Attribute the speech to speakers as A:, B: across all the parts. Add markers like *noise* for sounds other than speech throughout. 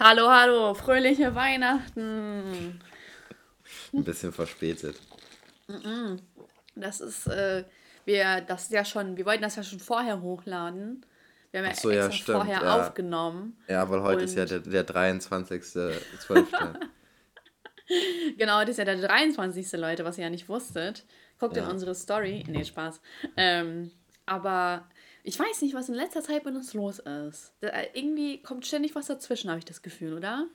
A: Hallo, hallo, fröhliche Weihnachten.
B: Ein bisschen verspätet.
A: Das ist, äh, wir, das ist ja schon, wir wollten das ja schon vorher hochladen. Wir haben ja
B: so, ja, stimmt,
A: vorher
B: ja.
A: aufgenommen.
B: Ja, weil heute ist ja der, der 23.12. *laughs*
A: Genau, das ist ja der 23. Leute, was ihr ja nicht wusstet. Guckt in
B: Ja.
A: unsere Story. Nee, Spaß. Ähm, aber ich weiß nicht, was in letzter Zeit mit uns los ist. Da, äh, irgendwie kommt ständig was dazwischen, habe ich das Gefühl, oder?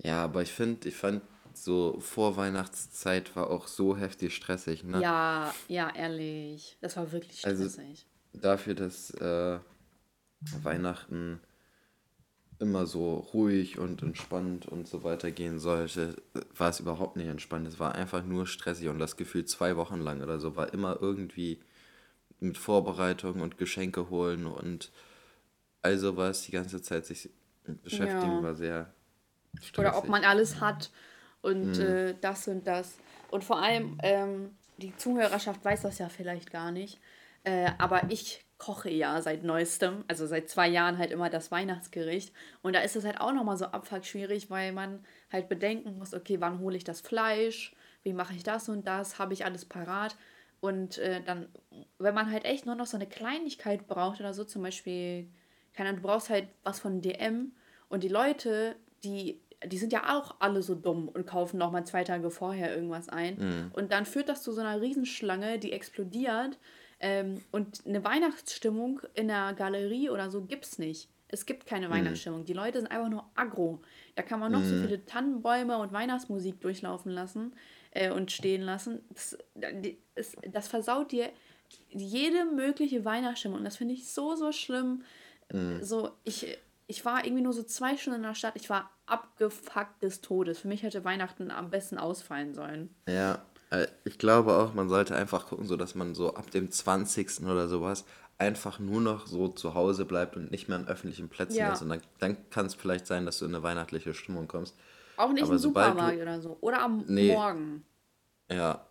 B: ja, aber ich finde, ich fand so Vorweihnachtszeit war auch so heftig stressig, ne?
A: Ja, ja, ehrlich. Das war wirklich
B: Also-
A: stressig.
B: Dafür, dass äh, Weihnachten immer so ruhig und entspannt und so weiter gehen sollte, war es überhaupt nicht entspannt. Es war einfach nur stressig und das Gefühl zwei Wochen lang oder so war immer irgendwie mit Vorbereitung und Geschenke holen und all sowas die ganze Zeit sich beschäftigen
A: Ja.
B: war sehr stressig.
A: Oder ob man alles hat und
B: Mhm.
A: äh, das und das. Und vor allem, ähm, die Zuhörerschaft weiß das ja vielleicht gar nicht, äh, aber ich koche ja seit neuestem, also seit zwei Jahren halt immer das Weihnachtsgericht. Und da ist es halt auch nochmal so abfuck schwierig, weil man halt bedenken muss, okay, wann hole ich das Fleisch, wie mache ich das und das, habe ich alles parat. Und äh, dann, wenn man halt echt nur noch so eine Kleinigkeit braucht oder so, zum Beispiel, keine Ahnung, du brauchst halt was von DM und die Leute, die, die sind ja auch alle so dumm und kaufen noch mal zwei Tage vorher irgendwas ein. Und dann führt das zu so einer Riesenschlange, die explodiert. Ähm, und eine Weihnachtsstimmung in der Galerie oder so gibt's nicht. Es gibt keine Weihnachtsstimmung. Die Leute sind einfach nur aggro. Da kann man noch so viele Tannenbäume und Weihnachtsmusik durchlaufen lassen äh, und stehen lassen. Das, es, das versaut dir jede mögliche Weihnachtsstimmung. Und das finde ich so, so schlimm. So, ich, ich war irgendwie nur so zwei Stunden in der Stadt. Ich war abgefuckt des Todes. Für mich hätte Weihnachten am besten ausfallen sollen.
B: Ja, äh, ich glaube auch, man sollte einfach gucken, so dass man so ab dem 20. oder sowas einfach nur noch so zu Hause bleibt und nicht mehr an öffentlichen Plätzen
A: Ja.
B: ist. Und dann, dann kann es vielleicht sein, dass du in eine weihnachtliche Stimmung kommst.
A: Auch nicht
B: Aber
A: im
B: sobald du-
A: Supermarkt oder so. Oder am
B: Nee.
A: Morgen.
B: Ja,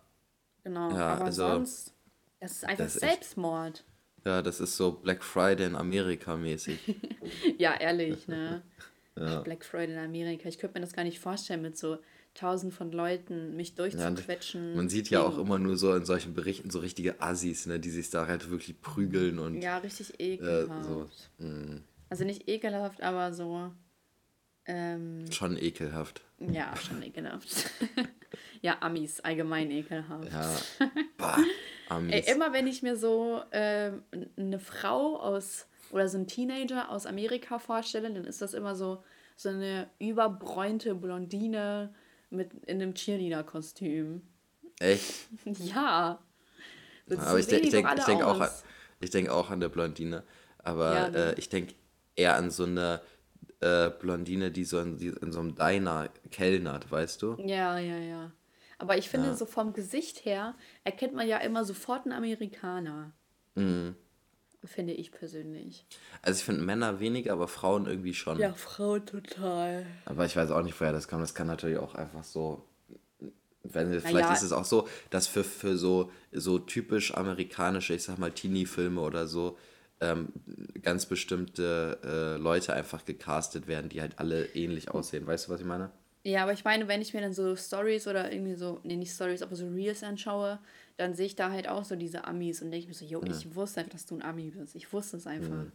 A: Genau.
B: Ja,
A: Aber
B: also,
A: sonst, das ist einfach
B: das ist echt-
A: Selbstmord.
B: ja, das ist so Black Friday in Amerika mäßig. *laughs*
A: Ja, ehrlich, ne? *laughs*
B: Ja.
A: Black Friday in Amerika. Ich könnte mir das gar nicht vorstellen, mit so tausend von Leuten mich durchzuquetschen.
B: Man sieht ja auch immer nur so in solchen Berichten so richtige Assis, ne, die sich da halt wirklich prügeln und
A: Ja, richtig
B: äh,
A: ekelhaft.
B: so. mm,
A: Also nicht ekelhaft, aber so. Ähm,
B: schon ekelhaft.
A: ja, schon ekelhaft. *laughs* ja, Amis, allgemein ekelhaft.
B: Ja. *laughs* Bah, Amis.
A: Ey, immer wenn ich mir so ähm, eine Frau aus oder so einen Teenager aus Amerika vorstelle, dann ist das immer so, so eine überbräunte Blondine mit in einem Cheerleader-Kostüm.
B: Echt? *laughs*
A: Ja. So
B: Aber ich, ich denke denk auch, an- ich denk auch an der Blondine. Aber
A: Ja, ne?
B: äh, ich denke eher an so eine äh, Blondine, die so in, die in so einem Diner kellnert, weißt du?
A: Ja, ja, ja. Aber ich finde,
B: Ja.
A: so vom Gesicht her erkennt man ja immer sofort einen Amerikaner.
B: Mhm.
A: Finde ich persönlich.
B: Also ich finde Männer weniger, aber Frauen irgendwie schon.
A: Ja, Frau total.
B: Aber ich weiß auch nicht, woher das kam. Das kann natürlich auch einfach so. Wenn, vielleicht
A: ja.
B: ist es auch so, dass für, für so, so typisch amerikanische, ich sag mal, Teenie-Filme oder so, ähm, ganz bestimmte äh, Leute einfach gecastet werden, die halt alle ähnlich aussehen. Weißt du, was ich meine?
A: Ja, aber ich meine, wenn ich mir dann so Stories oder irgendwie so, nee, nicht Stories, aber so Reels anschaue, dann sehe ich da halt auch so diese Amis und denke mir so, yo, ich wusste einfach, dass du ein Ami bist. Ich wusste es einfach.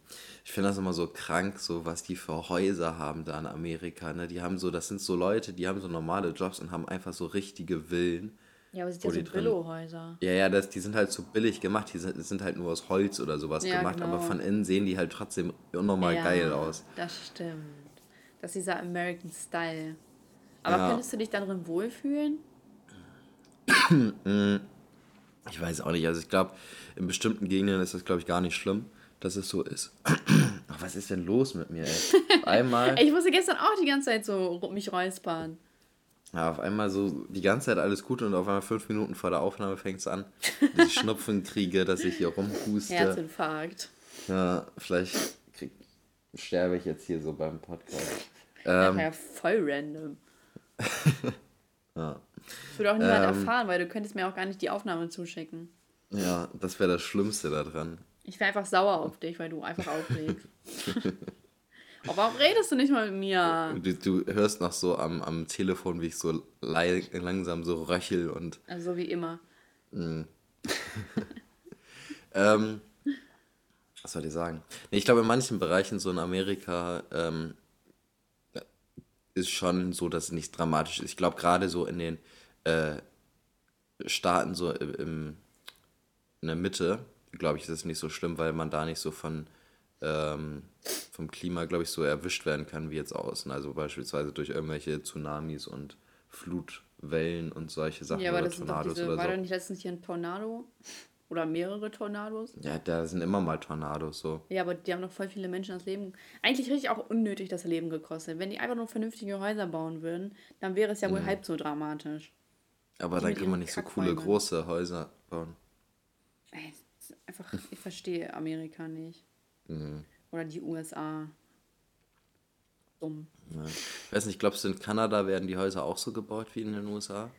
B: Ich finde das immer so krank, so was die für Häuser haben da in Amerika. Ne? Die haben so, das sind so Leute, die haben so normale Jobs und haben einfach so richtige Villen.
A: Ja, aber es sind ja so Billo-Häuser.
B: Ja, ja, das, die sind halt so billig gemacht. Die sind, sind halt nur aus Holz oder sowas
A: Ja,
B: gemacht, aber
A: genau.
B: von innen sehen die halt trotzdem unnormal
A: ja,
B: geil aus.
A: Das stimmt. Das ist dieser American Style. Aber
B: Ja.
A: könntest du dich darin wohlfühlen? *clears throat*
B: Ich weiß auch nicht. Also ich glaube, in bestimmten Gegenden ist das, glaube ich, gar nicht schlimm, dass es so ist. *clears throat* Ach, was ist denn los mit mir, ey? Einmal, *laughs*
A: Ich musste gestern auch die ganze Zeit so mich räuspern.
B: Ja, auf einmal so die ganze Zeit alles gut und auf einmal fünf Minuten vor der Aufnahme fängt es an, dass ich *laughs* Schnupfen kriege, dass ich hier rumhuste.
A: Herzinfarkt.
B: Ja, vielleicht krieg, sterbe ich jetzt hier so beim Podcast. Ähm,
A: ja voll random. *laughs*
B: ja.
A: Das würde auch niemand
B: Ähm.
A: erfahren, weil du könntest mir auch gar nicht die Aufnahme zuschicken.
B: ja, das wäre das Schlimmste daran.
A: Ich wäre einfach sauer auf dich, weil du einfach auflegst. *laughs* Oh, warum redest du nicht mal mit mir?
B: Du, du hörst noch so am, am Telefon, wie ich so langsam so röchel und.
A: Also wie immer. *laughs*
B: Ähm, was soll ich sagen? Nee, ich glaube, in manchen Bereichen, so in Amerika, ähm, ist schon so, dass es nicht dramatisch ist. Ich glaube, gerade so in den äh, Staaten, so im, in der Mitte, glaube ich, ist es nicht so schlimm, weil man da nicht so von ähm, vom Klima, glaube ich, so erwischt werden kann wie jetzt außen. Also beispielsweise durch irgendwelche Tsunamis und Flutwellen und solche Sachen
A: Ja, aber
B: oder
A: das sind doch
B: Tornados
A: diese,
B: oder
A: war
B: so.
A: da nicht letztens hier ein Tornado? Oder mehrere Tornados?
B: Ja, da sind immer mal Tornados so.
A: Ja, aber die haben noch voll viele Menschen das Leben. Eigentlich richtig auch unnötig das Leben gekostet. Wenn die einfach nur vernünftige Häuser bauen würden, dann wäre es ja wohl
B: Mhm.
A: halb so dramatisch.
B: Aber
A: Die
B: dann kann man nicht so coole große Häuser bauen.
A: Ey, einfach, ich verstehe Amerika nicht.
B: Mhm.
A: Oder die USA. Dumm.
B: Ja. Ich weiß nicht, glaubst du, in Kanada werden die Häuser auch so gebaut wie in den USA?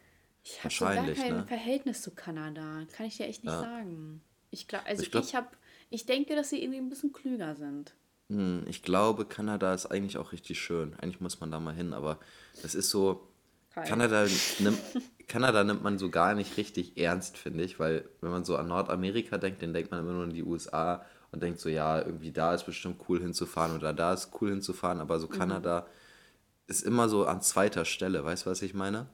A: Ich habe so gar
B: Wahrscheinlich,
A: kein
B: ne?
A: Verhältnis zu Kanada. Kann ich dir echt nicht
B: Ja.
A: sagen. Ich glaube, also
B: Ich
A: ich,
B: glaub-
A: habe, ich denke, dass sie irgendwie ein bisschen klüger sind.
B: Hm, ich glaube, Kanada ist eigentlich auch richtig schön. Eigentlich muss man da mal hin, aber das ist so. Kanada nimmt, Kanada nimmt man so gar nicht richtig ernst, finde ich, weil wenn man so an Nordamerika denkt, dann denkt man immer nur an die USA und denkt so, ja, irgendwie da ist bestimmt cool hinzufahren oder da ist cool hinzufahren, aber
A: Mhm.
B: so Kanada ist immer so an zweiter Stelle, weißt du, was ich meine?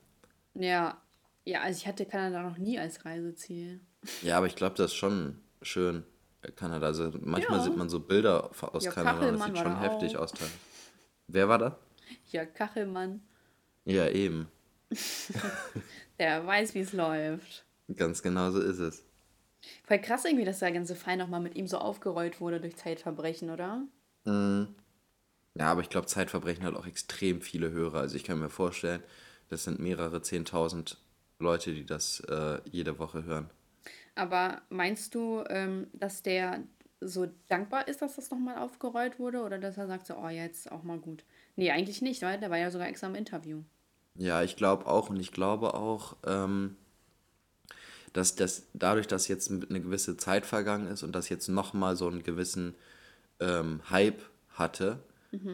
A: Ja, ja, also ich hatte Kanada noch nie als Reiseziel.
B: Ja, aber ich glaube, das ist schon schön, äh, Kanada. Also manchmal
A: Ja.
B: sieht man so Bilder aus
A: Ja,
B: Kanada und das
A: Kachelmann
B: sieht schon heftig
A: auch.
B: aus. Wer war da?
A: Ja, Kachelmann,
B: Ja, eben. *laughs*
A: der weiß, wie es läuft.
B: Ganz genau so ist es.
A: Voll krass irgendwie, dass der ganze Fall nochmal mit ihm so aufgerollt wurde durch Zeitverbrechen, oder?
B: Ja, aber ich glaube, Zeitverbrechen hat auch extrem viele Hörer. Also ich kann mir vorstellen, das sind mehrere Zehntausend Leute, die das äh, jede Woche hören.
A: Aber meinst du, ähm, dass der so dankbar ist, dass das nochmal aufgerollt wurde? Oder dass er sagt so, oh, jetzt auch mal gut? Nee, eigentlich nicht, weil der war ja sogar extra im Interview.
B: Ja, ich glaube auch und ich glaube auch, ähm, dass das dadurch, dass jetzt eine gewisse Zeit vergangen ist und dass jetzt nochmal so einen gewissen ähm, Hype hatte,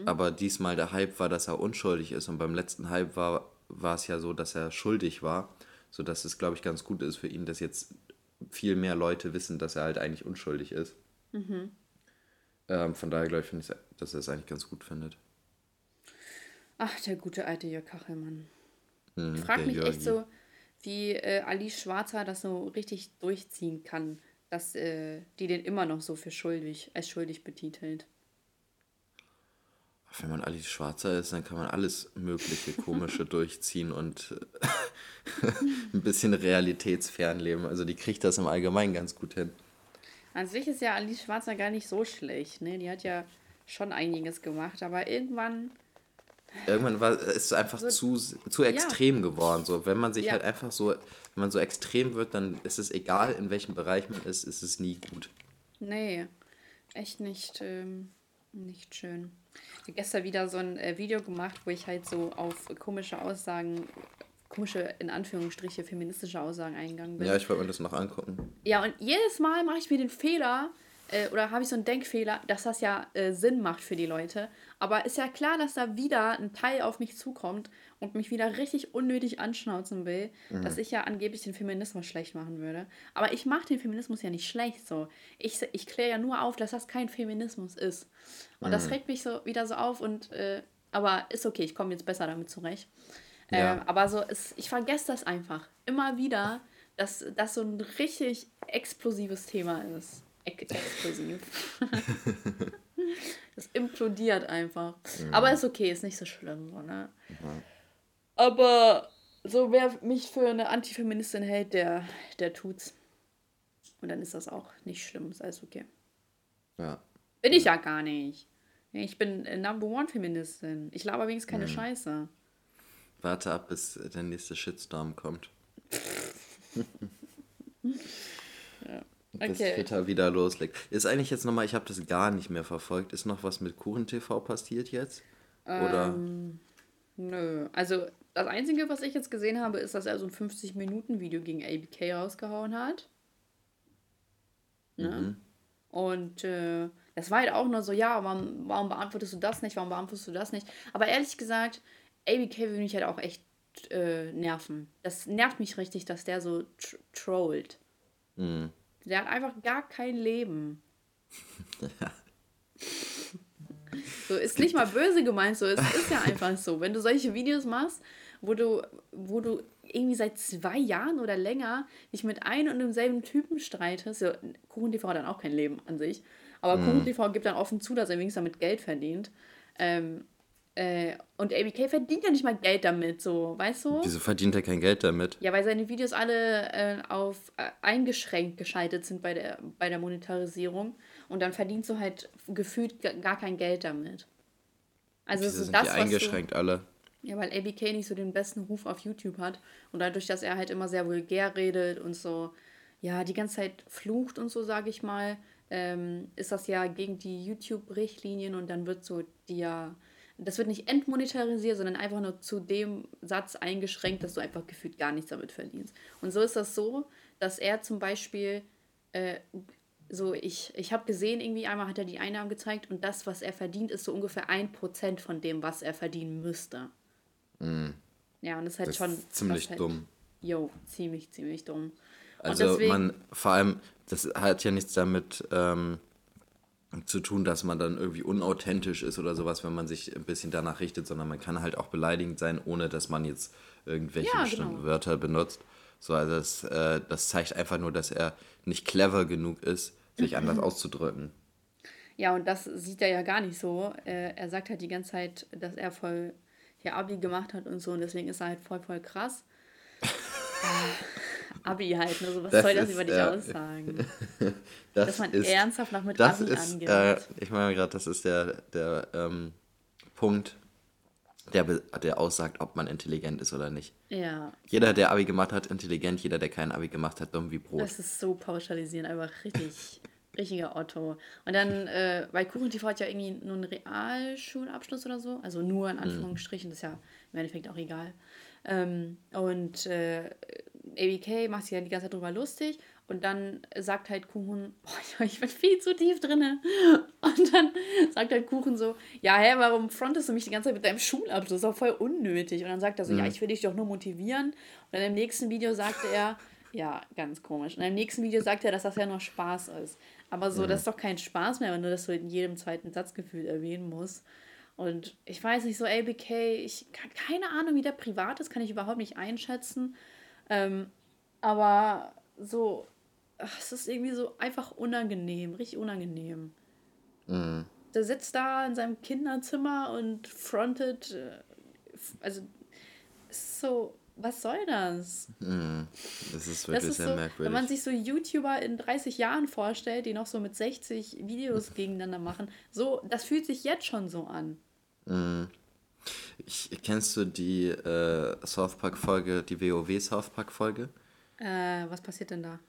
B: aber diesmal der Hype war, dass er unschuldig ist und beim letzten Hype war, war es ja so, dass er schuldig war, sodass es, glaube ich, ganz gut ist für ihn, dass jetzt viel mehr Leute wissen, dass er halt eigentlich unschuldig ist. Ähm, von daher glaube ich, finde ich, dass er es eigentlich ganz gut findet.
A: Ach, der gute alte Jörg Kachelmann.
B: Mhm,
A: Ich frage mich echt
B: Jörgi.
A: so, wie äh, Alice Schwarzer das so richtig durchziehen kann, dass äh, die den immer noch so für schuldig, als schuldig betitelt.
B: Wenn man Alice Schwarzer ist, dann kann man alles mögliche komische *laughs* durchziehen und äh, *laughs* ein bisschen realitätsfern leben. Also die kriegt das im Allgemeinen ganz gut hin.
A: An sich ist ja Alice Schwarzer gar nicht so schlecht, ne? Die hat ja schon einiges gemacht, aber irgendwann,
B: Irgendwann war ist es einfach zu, zu extrem geworden. So, wenn man sich
A: Ja.
B: halt einfach so, wenn man so extrem wird, dann ist es egal, in welchem Bereich man ist, ist es nie gut.
A: nee, echt nicht, ähm, nicht schön. Ich habe gestern wieder so ein äh, Video gemacht, wo ich halt so auf komische Aussagen, komische, in Anführungsstriche, feministische Aussagen eingegangen bin.
B: Ja, ich wollte mir das noch angucken.
A: Ja, und jedes Mal mache ich mir den Fehler, äh, oder habe ich so einen Denkfehler, dass das ja äh, Sinn macht für die Leute. Aber ist ja klar, dass da wieder ein Teil auf mich zukommt und mich wieder richtig unnötig anschnauzen will, dass ich ja angeblich den Feminismus schlecht machen würde. Aber ich mache den Feminismus ja nicht schlecht so. Ich, ich kläre ja nur auf, dass das kein Feminismus ist. Und das regt mich so wieder so auf und äh, aber ist okay, ich komme jetzt besser damit zurecht.
B: Ja.
A: Ähm, aber so, es, ich vergesse das einfach. Immer wieder, dass das so ein richtig explosives Thema ist. Ex explosiv. *laughs* das implodiert einfach. Aber ist okay, ist nicht so schlimm. So, ne? Aber so, wer mich für eine Antifeministin hält, der, der tut's. Und dann ist das auch nicht schlimm, ist alles okay.
B: Ja.
A: Bin ich ja gar nicht. Ich bin äh, Number One Feministin. Ich laber wenigstens
B: Mhm.
A: keine Scheiße.
B: Warte ab, bis der nächste Shitstorm kommt. *laughs* Bis
A: Okay.
B: Twitter wieder loslegt. Ist eigentlich jetzt nochmal, ich habe das gar nicht mehr verfolgt, ist noch was mit Kuchen TV passiert jetzt? Oder?
A: Ähm, Nö. Also, das Einzige, was ich jetzt gesehen habe, ist, dass er so ein 50-Minuten-Video gegen ABK rausgehauen hat. Ne? Und äh, Das war halt auch nur so, ja, warum, warum beantwortest du das nicht, warum beantwortest du das nicht? Aber ehrlich gesagt, ABK will mich halt auch echt äh, nerven. Das nervt mich richtig, dass der so tr trollt. Mhm. Der hat einfach gar kein Leben. ja. So, ist nicht mal böse gemeint, so, es ist ja einfach so. Wenn du solche Videos machst, wo du, wo du irgendwie seit zwei Jahren oder länger dich mit einem und demselben Typen streitest, so, Kuchen TV hat dann auch kein Leben an sich, aber mhm. Kuchen TV gibt dann offen zu, dass er wenigstens damit Geld verdient. Ähm, äh, und ABK verdient ja nicht mal Geld damit, so, weißt du?
B: Wieso verdient er kein Geld damit?
A: Ja, weil seine Videos alle äh, auf äh, eingeschränkt geschaltet sind bei der, bei der Monetarisierung. Und dann verdienst du halt gefühlt gar kein Geld damit. Also Wieso sind das, die eingeschränkt du, alle? Ja, weil ABK nicht so den besten Ruf auf YouTube hat. Und dadurch, dass er halt immer sehr vulgär redet und so, ja, die ganze Zeit flucht und so, sage ich mal, ähm, ist das ja gegen die YouTube-Richtlinien und dann wird so die ja das wird nicht entmonetarisiert, sondern einfach nur zu dem Satz eingeschränkt, dass du einfach gefühlt gar nichts damit verdienst. Und so ist das so, dass er zum Beispiel, äh, so ich, ich habe gesehen, irgendwie einmal hat er die Einnahmen gezeigt und das, was er verdient, ist so ungefähr ein Prozent von dem, was er verdienen müsste. Mm. Ja, und das ist halt das schon. Ist ziemlich halt, dumm. Jo, ziemlich, ziemlich dumm.
B: Also deswegen, man, vor allem, das hat ja nichts damit. Ähm, zu tun, dass man dann irgendwie unauthentisch ist oder sowas, wenn man sich ein bisschen danach richtet, sondern man kann halt auch beleidigend sein, ohne dass man jetzt irgendwelche ja, bestimmten genau. Wörter benutzt. So, also das, äh, das zeigt einfach nur, dass er nicht clever genug ist, sich mhm. anders auszudrücken.
A: Ja, und das sieht er ja gar nicht so. Äh, er sagt halt die ganze Zeit, dass er voll hier Abi gemacht hat und so, und deswegen ist er halt voll, voll krass. Abi halt, ne? So, was das soll das ist, über dich äh, aussagen? *laughs* das Dass man ist, ernsthaft noch mit
B: das Abi ist, angeht. Äh, ich meine gerade, das ist der, der ähm, Punkt, der, der aussagt, ob man intelligent ist oder nicht. Ja. Jeder, der Abi gemacht hat, intelligent, jeder, der kein Abi gemacht hat, dumm wie Brot.
A: Das ist so pauschalisierend, einfach richtig, *laughs* richtiger Otto. Und dann, äh, weil KuchenTV hat ja irgendwie nur einen Realschulabschluss oder so, also nur in hm. Anführungsstrichen, das ist ja im Endeffekt auch egal. Ähm, und äh, ABK macht sich ja die ganze Zeit drüber lustig und dann sagt halt Kuchen, oh, *laughs* ich bin viel zu tief drinne. Und dann sagt halt Kuchen so, ja, hä, warum frontest du mich die ganze Zeit mit deinem Schulabschluss? Das ist auch voll unnötig. Und dann sagt er so, mhm. ja, ich will dich doch nur motivieren. Und dann im nächsten Video sagte er, ja, ganz komisch. Und im nächsten Video sagt er, dass das ja nur Spaß ist. Aber so, mhm. das ist doch kein Spaß mehr, wenn du das so in jedem zweiten Satzgefühl erwähnen musst. Und ich weiß nicht, so ABK, ich keine Ahnung, wie der privat ist, kann ich überhaupt nicht einschätzen. Ähm, aber so, ach, es ist irgendwie so einfach unangenehm, richtig unangenehm. Mhm. Der sitzt da in seinem Kinderzimmer und frontet, äh, also ist so, was soll das? Mhm. Das ist wirklich das ist sehr so, merkwürdig. Wenn man sich so YouTuber in 30 Jahren vorstellt, die noch so mit 60 Videos *laughs* gegeneinander machen, so, das fühlt sich jetzt schon so an.
B: Mhm. Ich, kennst du die äh, South Park-Folge, die WoW South Park-Folge?
A: Äh, was passiert denn da?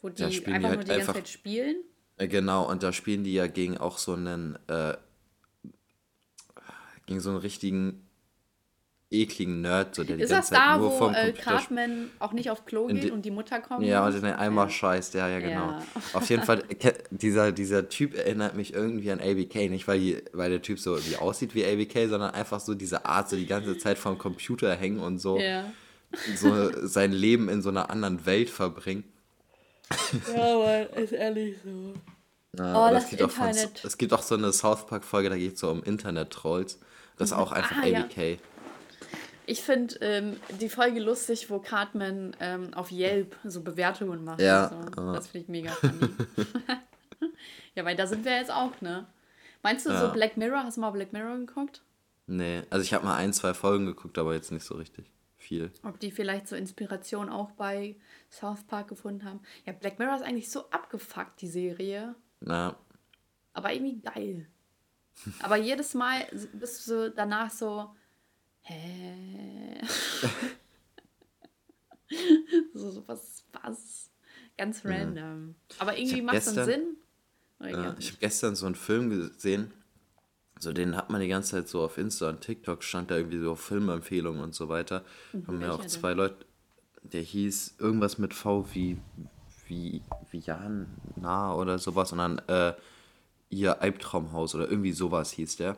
A: Wo die einfach die halt nur
B: die ganze Zeit spielen? Äh, genau, und da spielen die ja gegen auch so einen, äh, gegen so einen richtigen ekligen Nerd, so der ist die ganze Zeit da,
A: nur vom äh, Cartman auch nicht auf Klo geht die, und die Mutter kommt?
B: Ja, und den Eimer ja. scheißt, ja, ja, genau. Ja. Auf jeden Fall, *laughs* dieser, dieser Typ erinnert mich irgendwie an ABK, nicht weil, die, weil der Typ so wie aussieht wie ABK, sondern einfach so diese Art, so die ganze Zeit vom Computer hängen und so, ja. so sein Leben in so einer anderen Welt verbringen.
A: Ja, Mann, ist ehrlich so.
B: Ja, oh, das, das Von, es gibt auch so eine South Park-Folge, da geht es so um Internet-Trolls. Das ist auch einfach ah, ABK. Ja.
A: Ich finde ähm, die Folge lustig, wo Cartman ähm, auf Yelp so Bewertungen macht. Ja. So. Das finde ich mega funny. *laughs* ja, weil da sind wir jetzt auch, ne? Meinst du ja. so Black Mirror? Hast du mal Black Mirror geguckt?
B: Nee, also ich habe mal ein, zwei Folgen geguckt, aber jetzt nicht so richtig viel.
A: Ob die vielleicht so Inspiration auch bei South Park gefunden haben. Ja, Black Mirror ist eigentlich so abgefuckt, die Serie. Na. Aber irgendwie geil. aber jedes Mal bist du danach so, hä? *laughs* so, so, was, was? Ganz random. Mhm. Aber irgendwie macht es dann Sinn.
B: Ja, ich habe gestern so einen Film gesehen, so den hat man die ganze Zeit so auf Insta und TikTok, stand da irgendwie so Filmempfehlungen und so weiter. Mhm, haben ja auch zwei denn? Leute, der hieß irgendwas mit V wie, wie, wie Jan nah oder sowas und dann äh, ihr Albtraumhaus oder irgendwie sowas hieß der.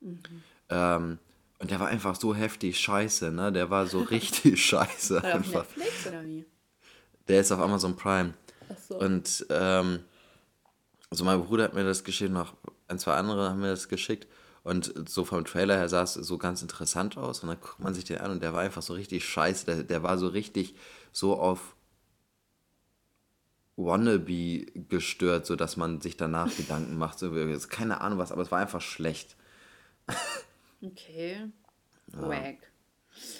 A: Mhm.
B: Ähm, und der war einfach so heftig scheiße, ne? Der war so *laughs* richtig scheiße
A: auf
B: einfach.
A: Netflix oder wie?
B: Der ist auf Amazon Prime.
A: Ach so.
B: Und ähm, also mein Bruder hat mir das geschickt, noch ein, zwei andere haben mir das geschickt. Und so vom Trailer her sah es so ganz interessant aus. Und dann guckt man sich den an und der war einfach so richtig scheiße. Der, der war so richtig so auf Wannabe gestört, sodass man sich danach Gedanken macht. So, keine Ahnung was, aber es war einfach schlecht.
A: Okay. Wack.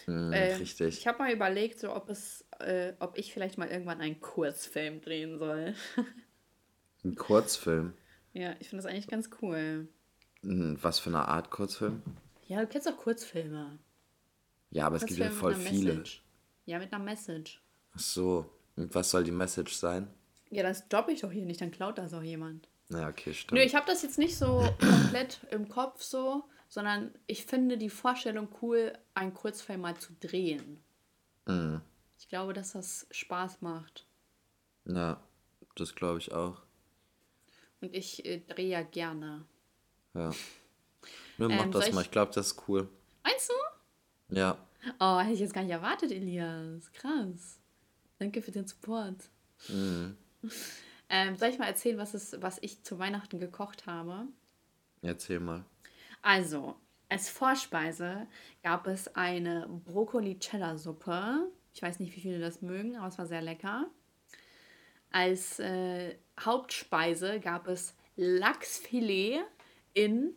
B: Hm,
A: Äh,
B: richtig.
A: Ich habe mal überlegt, so ob es, äh, ob ich vielleicht mal irgendwann einen Kurzfilm drehen soll. *laughs*
B: Ein Kurzfilm.
A: ja, ich finde das eigentlich ganz cool.
B: Hm, Was für eine Art Kurzfilm?
A: Ja, du kennst doch Kurzfilme.
B: Ja, aber es gibt ja
A: Kurzfilme
B: voll viele.
A: Message. Ja, mit einer Message.
B: Ach so. Und was soll die Message sein?
A: Ja, das droppe ich doch hier nicht, dann klaut das auch jemand.
B: Na, okay, stimmt.
A: Nö, ich habe das jetzt nicht so *clears throat* komplett im Kopf so, sondern ich finde die Vorstellung cool, einen Kurzfilm mal zu drehen.
B: Mhm.
A: Ich glaube, dass das Spaß macht.
B: Ja, das glaube ich auch.
A: Und ich äh, drehe ja gerne.
B: Ja. Nö, mach
A: Ähm,
B: das mal.
A: ich-
B: Ich glaube, das ist cool.
A: Meinst du?
B: Ja.
A: Oh, hätte ich jetzt gar nicht erwartet, Elias. Krass. Danke für den Support.
B: Mhm. *laughs*
A: Ähm, soll ich mal erzählen, was, es, was ich zu Weihnachten gekocht habe?
B: Erzähl mal.
A: Also, als Vorspeise gab es eine Brokkoli-Cheddar-Suppe. Ich weiß nicht, wie viele das mögen, aber es war sehr lecker. Als äh, Hauptspeise gab es Lachsfilet in,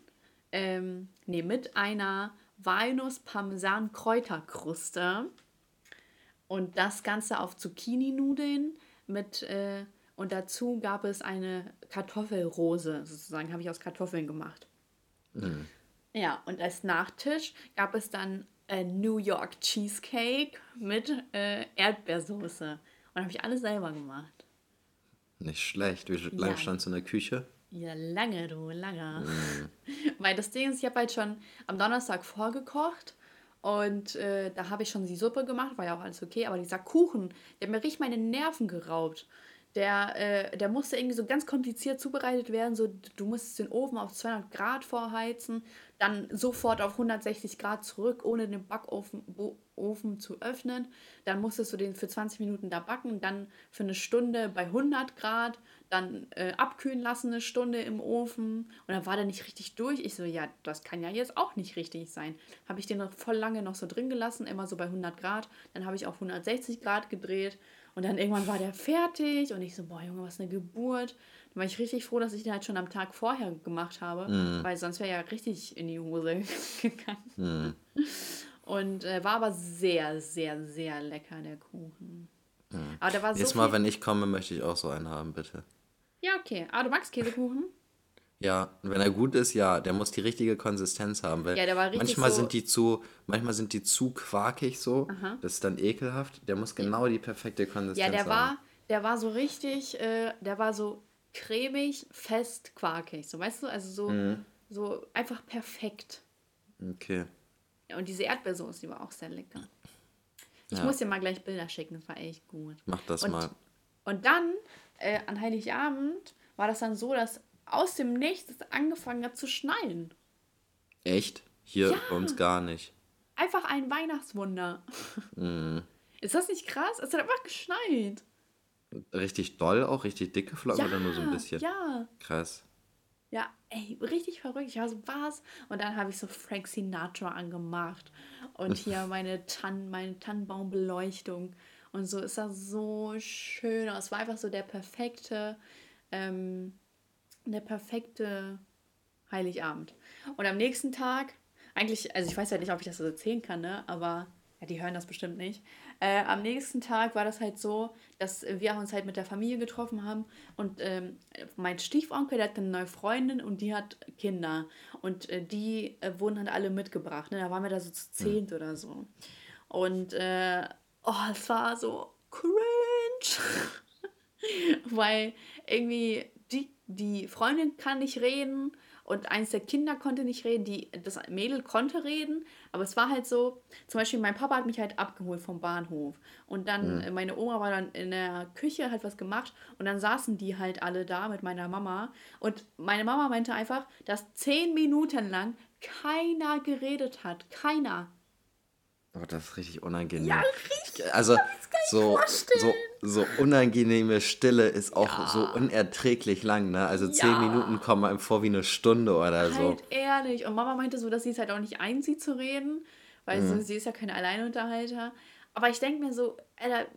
A: ähm, nee, mit einer Walnuss-Parmesan-Kräuterkruste. Und das Ganze auf Zucchini-Nudeln mit, äh, und dazu gab es eine Kartoffelrose, sozusagen, habe ich aus Kartoffeln gemacht. Ja, und als Nachtisch gab es dann äh, New York Cheesecake mit äh, Erdbeersoße. Und habe ich alles selber gemacht.
B: Nicht schlecht. Wie lange
A: Ja.
B: standst du in der Küche?
A: Ja, lange, du, lange. *laughs* Weil das Ding ist, ich habe halt schon am Donnerstag vorgekocht und äh, da habe ich schon die Suppe gemacht, war ja auch alles okay, aber dieser Kuchen, der hat mir richtig meine Nerven geraubt. Der, äh, der musste irgendwie so ganz kompliziert zubereitet werden. So, du musstest den Ofen auf 200 Grad vorheizen, dann sofort auf 160 Grad zurück, ohne den Backofen Bo Ofen zu öffnen. Dann musstest du den für 20 Minuten da backen, dann für eine Stunde bei 100 Grad, dann äh, abkühlen lassen eine Stunde im Ofen. Und dann war der nicht richtig durch. Ich so, ja, das kann ja jetzt auch nicht richtig sein. Habe ich den noch voll lange noch so drin gelassen, immer so bei 100 Grad. Dann habe ich auf 160 Grad gedreht. Und dann irgendwann war der fertig und ich so, boah Junge, was eine Geburt. Dann war ich richtig froh, dass ich den halt schon am Tag vorher gemacht habe, weil sonst wäre ja richtig in die Hose *laughs* gegangen. Und äh, war aber sehr, sehr, sehr lecker, der Kuchen. Aber der war so
B: Nächstes Mal, wenn ich komme, möchte ich auch so einen haben, bitte.
A: Ja, okay. Ah, du magst Käsekuchen?
B: Ja, und wenn er gut ist, ja, der muss die richtige Konsistenz haben, weil
A: Ja, der war richtig
B: manchmal
A: so-
B: sind die zu, manchmal sind die zu quarkig so,
A: Aha.
B: das ist dann ekelhaft. Der muss genau die perfekte Konsistenz
A: Ja, der
B: haben.
A: war, der war so richtig, äh, der war so cremig, fest, quarkig. So, weißt du? Also so,
B: Mhm.
A: so einfach perfekt.
B: Okay.
A: Ja, Und diese Erdbeersoße, die war auch sehr lecker. Ich
B: Ja.
A: muss dir mal gleich Bilder schicken, das war echt gut.
B: Mach das
A: Und-
B: mal.
A: Und dann, äh, an Heiligabend, war das dann so, dass aus dem Nichts angefangen hat zu schneien.
B: Echt? Hier
A: Ja.
B: bei uns gar nicht.
A: Einfach ein Weihnachtswunder.
B: Mhm.
A: Ist das nicht krass? Es hat einfach geschneit.
B: Richtig doll auch, richtig dicke Flocken
A: Ja,
B: oder nur so ein bisschen?
A: ja.
B: Krass.
A: Ja, ey, richtig verrückt. Ich war so, was? Und dann habe ich so Frank Sinatra angemacht. Und hier *laughs* meine, Tann, meine Tannenbaumbeleuchtung. Und so ist das so schön. Es war einfach so der perfekte, ähm, der perfekte Heiligabend. Und am nächsten Tag, eigentlich, also ich weiß ja nicht, ob ich das so erzählen kann, ne? Aber ja, die hören das bestimmt nicht. Äh, am nächsten Tag war das halt so, dass wir uns halt mit der Familie getroffen haben und ähm, mein Stiefonkel, der hat eine neue Freundin und die hat Kinder und äh, die äh, wurden halt alle mitgebracht. Ne? Da waren wir da so zu zehnt oder so. Und äh, oh, es war so cringe. *laughs* Weil irgendwie die, Freundin kann nicht reden und eins der Kinder konnte nicht reden, die, das Mädel konnte reden, aber es war halt so, zum Beispiel mein Papa hat mich halt abgeholt vom Bahnhof und dann, mhm. meine Oma war dann in der Küche, hat was gemacht und dann saßen die halt alle da mit meiner Mama und meine Mama meinte einfach, dass zehn Minuten lang keiner geredet hat, keiner.
B: Oh, das ist richtig unangenehm. Ja, richtig. Also, so, so, so unangenehme Stille ist auch ja. so unerträglich lang, ne? Also, zehn ja. Minuten kommen einem vor wie eine Stunde oder halt so.
A: ehrlich. Und Mama meinte so, dass sie es halt auch nicht einzieht zu reden, weil mhm. so, sie ist ja keine Alleinunterhalter. Aber ich denke mir so, Alter,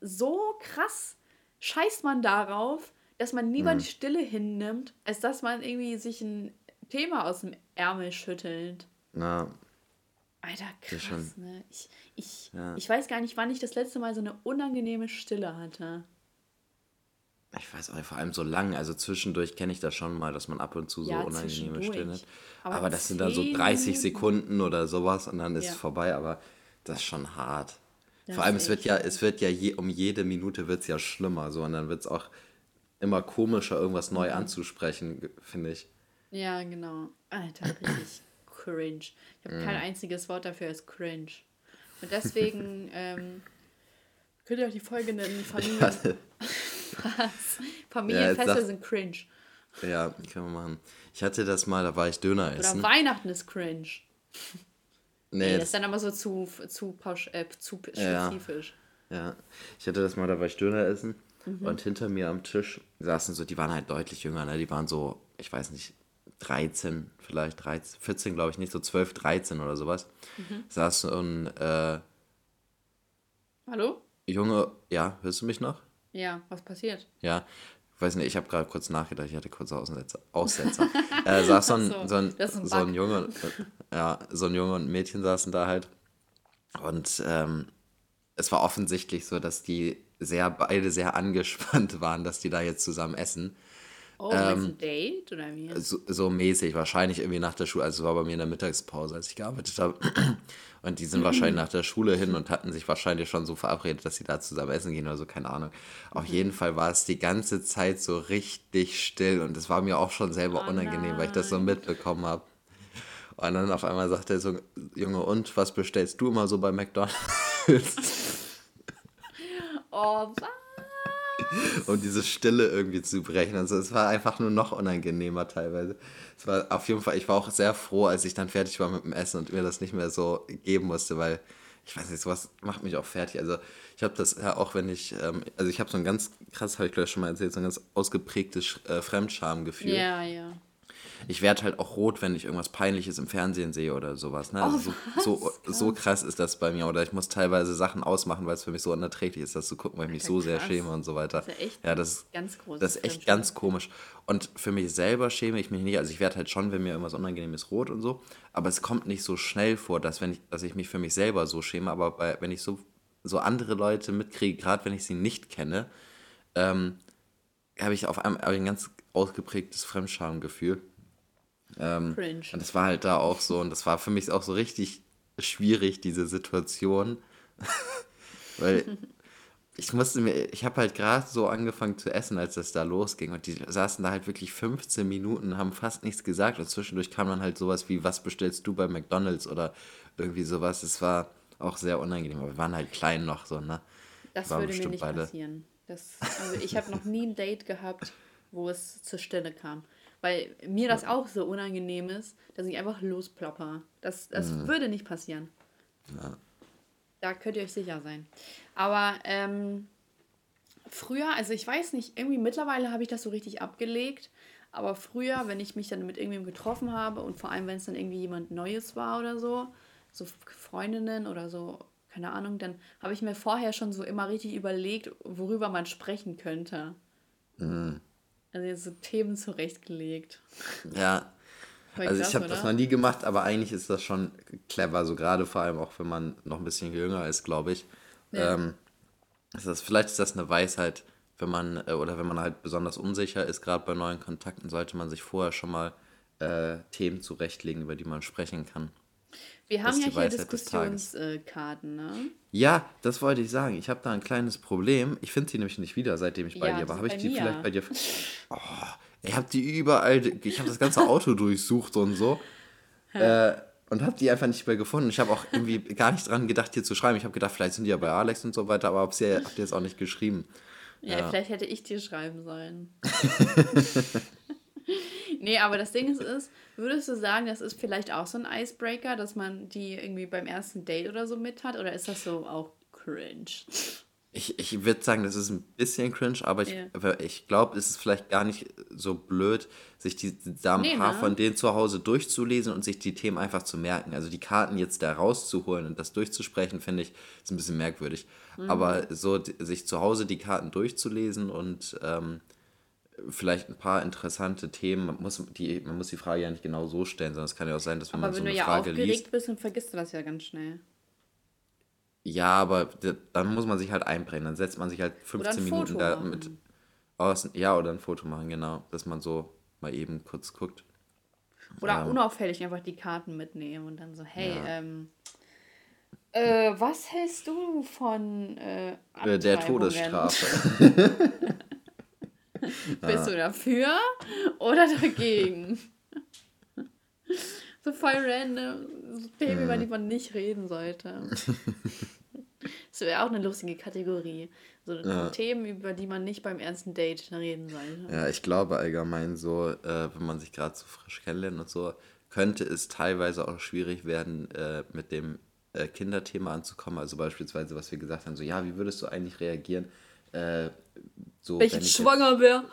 A: so krass scheißt man darauf, dass man lieber mhm. die Stille hinnimmt, als dass man irgendwie sich ein Thema aus dem Ärmel schüttelt. Na, Alter, krass, ne? Ich, ich, ja. ich weiß gar nicht, wann ich das letzte Mal so eine unangenehme Stille hatte.
B: Ich weiß auch nicht, vor allem so lang. Also zwischendurch kenne ich das schon mal, dass man ab und zu so ja, unangenehme Stille hat. Aber, aber das sind dann so 30 Sekunden oder sowas und dann ist es vorbei. Aber das ist schon hart. Das vor allem, es wird ja, es wird ja je, um jede Minute wird es ja schlimmer. So, und dann wird es auch immer komischer, irgendwas neu mhm. anzusprechen, finde ich.
A: Ja, genau. Alter, richtig *coughs* cringe. Ich habe kein einziges Wort dafür als cringe. Und deswegen ähm, könnt ihr auch die Folge nennen Familien. Was?
B: Familienfeste ja, sind cringe. Ja, können wir machen. Ich hatte das mal, da war ich Döner
A: essen. Oder Weihnachten ist cringe. Nee, nee das ist dann aber so zu, zu, pausch, äh, zu spezifisch.
B: Ja. ja, ich hatte das mal, da war ich Döner essen mhm. und hinter mir am Tisch saßen so, die waren halt deutlich jünger, ne? die waren so, ich weiß nicht, 13, vielleicht 13, 14 glaube ich nicht, so 12, 13 oder sowas, mhm. saß so ein äh,
A: Hallo?
B: Junge, ja, hörst du mich noch?
A: Ja, was passiert?
B: Ja, ich weiß nicht, ich habe gerade kurz nachgedacht, ich hatte kurze Aussetzer. Aussetzer. *laughs* äh, saß so ein, so, so ein, ein, so ein Junge, ja, so ein Junge und ein Mädchen saßen da halt. Und ähm, es war offensichtlich so, dass die sehr, beide sehr angespannt waren, dass die da jetzt zusammen essen. Oh, ähm, ein Date oder wie? So, so, mäßig, wahrscheinlich irgendwie nach der Schule. Also es war bei mir in der Mittagspause, als ich gearbeitet habe. *clears throat* Und die sind wahrscheinlich nach der Schule hin und hatten sich wahrscheinlich schon so verabredet, dass sie da zusammen essen gehen oder so, keine Ahnung. Auf mhm. jeden Fall war es die ganze Zeit so richtig still und es war mir auch schon selber oh unangenehm, nein. weil ich das so mitbekommen habe. Und dann auf einmal sagt er so, Junge, und was bestellst du immer so bei McDonalds? *laughs* oh, was? *laughs* um diese Stille irgendwie zu brechen. Also es war einfach nur noch unangenehmer teilweise. Es war auf jeden Fall, ich war auch sehr froh, als ich dann fertig war mit dem Essen und mir das nicht mehr so geben musste, weil ich weiß nicht, sowas macht mich auch fertig. Also ich habe das ja auch, wenn ich, ähm, also ich habe so ein ganz krass, habe ich glaube schon mal erzählt, so ein ganz ausgeprägtes äh, Fremdschamgefühl. Ja, ja ich werde halt auch rot, wenn ich irgendwas Peinliches im Fernsehen sehe oder sowas. Ne? Also oh, so, so, so, krass ist das bei mir. Oder ich muss teilweise Sachen ausmachen, weil es für mich so unerträglich ist, das zu gucken, weil ich mich so krass. sehr schäme und so weiter. Das ist ja echt ja, das, ganz groß. Das ist echt ganz komisch. Und für mich selber schäme ich mich nicht. Also ich werde halt schon, wenn mir irgendwas Unangenehmes rot und so. Aber es kommt nicht so schnell vor, dass, wenn ich, dass ich mich für mich selber so schäme. Aber bei, wenn ich so, so andere Leute mitkriege, gerade wenn ich sie nicht kenne, ähm, habe ich auf einmal ein ganz ausgeprägtes Fremdschamgefühl. Ähm, Cringe. Und das war halt da auch so, und das war für mich auch so richtig schwierig, diese Situation. *laughs* Weil ich musste mir, ich habe halt gerade so angefangen zu essen, als das da losging. Und die saßen da halt wirklich 15 Minuten, haben fast nichts gesagt. Und zwischendurch kam dann halt sowas wie, was bestellst du bei McDonalds oder irgendwie sowas. Es war auch sehr unangenehm. Aber wir waren halt klein noch so, ne? Das war würde
A: mir nicht beide. passieren. Das, also ich habe noch nie ein Date gehabt, wo es zur Stelle kam. Weil mir das auch so unangenehm ist, dass ich einfach losplopper. Das, das mhm. würde nicht passieren. Ja. Da könnt ihr euch sicher sein. Aber ähm, früher, also ich weiß nicht, irgendwie mittlerweile habe ich das so richtig abgelegt. Aber früher, wenn ich mich dann mit irgendwem getroffen habe und vor allem, wenn es dann irgendwie jemand Neues war oder so, so Freundinnen oder so, keine Ahnung, dann habe ich mir vorher schon so immer richtig überlegt, worüber man sprechen könnte. Mhm. Also jetzt so Themen zurechtgelegt. Ja.
B: also ich habe das noch nie gemacht, aber eigentlich ist das schon clever, so gerade vor allem auch, wenn man noch ein bisschen jünger ist, glaube ich. Ja. Ähm, ist das, vielleicht ist das eine Weisheit, wenn man, äh, oder wenn man halt besonders unsicher ist, gerade bei neuen Kontakten, sollte man sich vorher schon mal äh, Themen zurechtlegen, über die man sprechen kann. Wir haben ja hier Diskussionskarten, ne? Ja, das wollte ich sagen. Ich habe da ein kleines Problem. Ich finde sie nämlich nicht wieder, seitdem ich bei ja, dir war. Habe ich die mir. vielleicht bei dir. Oh, Ich habe die überall, ich habe das ganze Auto *laughs* durchsucht und so. Äh, und habe die einfach nicht mehr gefunden. Ich habe auch irgendwie gar nicht dran gedacht, hier zu schreiben. Ich habe gedacht, vielleicht sind die ja bei Alex und so weiter, aber habt ihr jetzt auch nicht geschrieben.
A: Ja, ja, vielleicht hätte ich dir schreiben sollen. *laughs* *laughs* nee, aber das Ding ist, ist, würdest du sagen, das ist vielleicht auch so ein Icebreaker, dass man die irgendwie beim ersten Date oder so mit hat? Oder ist das so auch cringe?
B: Ich, ich würde sagen, das ist ein bisschen cringe, aber ich, yeah. ich glaube, es ist vielleicht gar nicht so blöd, sich die, da ein nee, paar ne? von denen zu Hause durchzulesen und sich die Themen einfach zu merken. Also die Karten jetzt da rauszuholen und das durchzusprechen, finde ich, ist ein bisschen merkwürdig. Mhm. Aber so sich zu Hause die Karten durchzulesen und ähm, vielleicht ein paar interessante Themen, man muss, die, man muss die Frage ja nicht genau so stellen, sondern es kann ja auch sein, dass wenn aber man wenn so eine
A: Frage liest... Aber wenn du ja aufgeregt bist, dann vergisst du das ja ganz schnell.
B: Ja, aber dann muss man sich halt einbrennen. Dann setzt man sich halt 15 Minuten da mit aus. Ja, oder ein Foto machen, genau. Dass man so mal eben kurz guckt.
A: Oder ähm, unauffällig einfach die Karten mitnehmen und dann so, hey, ja. ähm, äh, was hältst du von äh, äh der Todesstrafe? *laughs* *laughs* *laughs* Bist du dafür oder dagegen? *laughs* so voll random Themen, über die man nicht reden sollte. *laughs* Das wäre auch eine lustige Kategorie. So ja. Themen, über die man nicht beim ersten Date reden sollte.
B: Ja, ich glaube allgemein so, äh, wenn man sich gerade so frisch kennenlernt und so, könnte es teilweise auch schwierig werden, äh, mit dem äh, Kinderthema anzukommen. Also beispielsweise, was wir gesagt haben, so, ja, wie würdest du eigentlich reagieren? So, wenn ich jetzt schwanger wäre.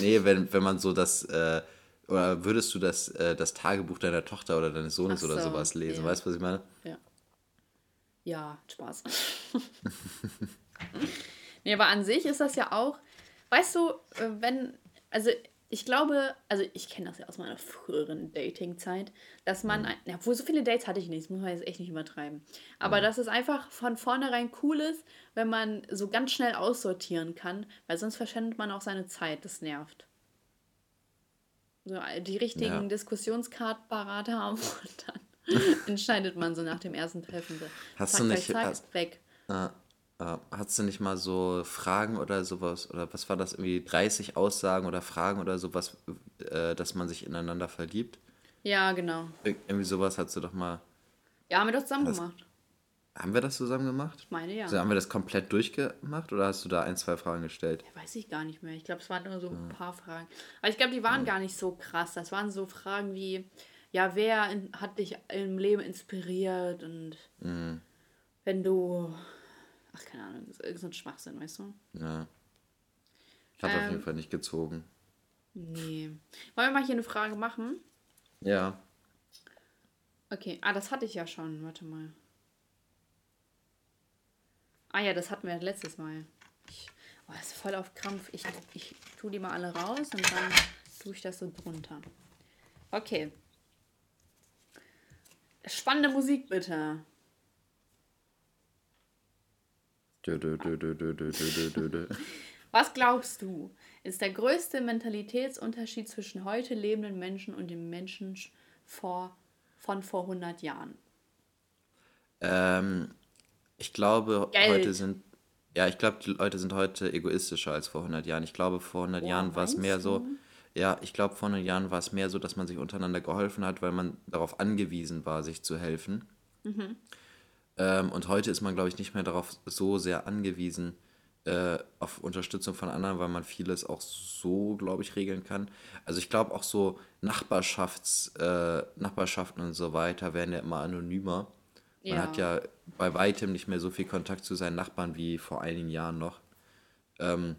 B: Nee, wenn, wenn man so das äh, oder würdest du das, äh, das Tagebuch deiner Tochter oder deines Sohnes so, oder sowas lesen? Ja. Weißt du, was ich meine?
A: Ja. Ja, Spaß. *laughs* nee, aber an sich ist das ja auch, weißt du, äh, wenn, also ich glaube, also ich kenne das ja aus meiner früheren Dating-Zeit, dass man, mhm. ja, obwohl so viele Dates hatte ich nicht, das muss man jetzt echt nicht übertreiben. Aber mhm. dass es einfach von vornherein cool ist, wenn man so ganz schnell aussortieren kann, weil sonst verschwendet man auch seine Zeit, das nervt so äh, die richtigen ja. Diskussionskarten parat *laughs* haben und dann *laughs* entscheidet man so nach dem ersten Treffen. So, hast zack, du
B: nicht zack, hast, weg. Äh, äh, hast du nicht mal so Fragen oder sowas oder was war das irgendwie 30 Aussagen oder Fragen oder sowas, äh, dass man sich ineinander verliebt?
A: Ja, genau.
B: Ir irgendwie sowas hast du doch mal.
A: Ja, haben wir doch zusammen hast, gemacht.
B: Haben wir das zusammen gemacht?
A: Ich meine ja.
B: Also haben wir das komplett durchgemacht oder hast du da ein, zwei Fragen gestellt?
A: Ja, weiß ich gar nicht mehr. Ich glaube, es waren nur so ein paar Fragen. Aber ich glaube, die waren ja. gar nicht so krass. Das waren so Fragen wie, ja, wer in, hat dich im Leben inspiriert und mhm. wenn du, ach, keine Ahnung, irgend so ein Schwachsinn, weißt du? Ja.
B: Hat ähm, auf jeden Fall nicht gezogen.
A: Nee. Wollen wir mal hier eine Frage machen? Ja. Okay, ah, das hatte ich ja schon. Warte mal. Ah ja, das hatten wir letztes Mal. Ich, oh, das ist voll auf Krampf. Ich, ich tue die mal alle raus und dann tue ich das so drunter. Okay. Spannende Musik bitte. Was glaubst du, ist der größte Mentalitätsunterschied zwischen heute lebenden Menschen und den Menschen vor, von vor 100 Jahren?
B: Ähm, ich glaube, Geld. heute sind, ja, ich glaube, die Leute sind heute egoistischer als vor 100 Jahren. Ich glaube, vor 100 Boah, Jahren war es mehr du? so, ja, ich glaube, vor 100 Jahren war es mehr so, dass man sich untereinander geholfen hat, weil man darauf angewiesen war, sich zu helfen. Mhm. Ähm, und heute ist man, glaube ich, nicht mehr darauf so sehr angewiesen, äh, auf Unterstützung von anderen, weil man vieles auch so, glaube ich, regeln kann. Also ich glaube auch so Nachbarschafts, äh, Nachbarschaften und so weiter werden ja immer anonymer. Man ja. hat ja bei weitem nicht mehr so viel Kontakt zu seinen Nachbarn wie vor einigen Jahren noch. Ähm,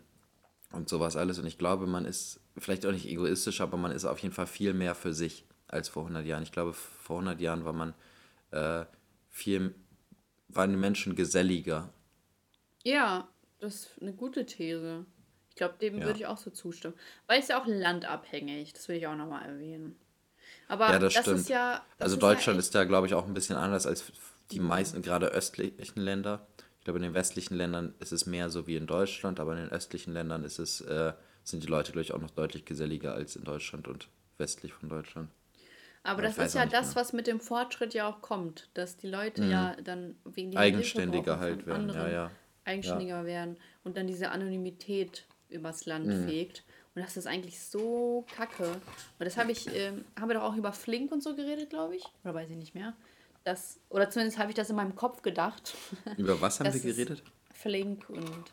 B: und sowas alles. Und ich glaube, man ist vielleicht auch nicht egoistisch, aber man ist auf jeden Fall viel mehr für sich als vor 100 Jahren. Ich glaube, vor 100 Jahren war man äh, viel, waren die Menschen geselliger.
A: Ja, das ist eine gute These. Ich glaube, dem ja. würde ich auch so zustimmen. Weil es ja auch landabhängig, das will ich auch nochmal erwähnen. Aber ja, das,
B: das stimmt. ist ja. also ist Deutschland ja ist da, glaube ich, auch ein bisschen anders als die meisten, gerade östlichen Länder. Ich glaube, in den westlichen Ländern ist es mehr so wie in Deutschland, aber in den östlichen Ländern ist es, äh, sind die Leute, glaube ich, auch noch deutlich geselliger als in Deutschland und westlich von Deutschland.
A: Aber, das ist ja das, mehr. was mit dem Fortschritt ja auch kommt, dass die Leute mhm. ja dann wegen eigenständiger halt werden, ja, ja. eigenständiger ja. werden und dann diese Anonymität übers Land mhm. fegt. Und das ist eigentlich so kacke. Und das habe ich, ähm, haben wir doch auch über Flink und so geredet, glaube ich. Oder weiß ich nicht mehr. Das, oder zumindest habe ich das in meinem Kopf gedacht. *laughs*
B: Über was haben wir geredet?
A: Flink und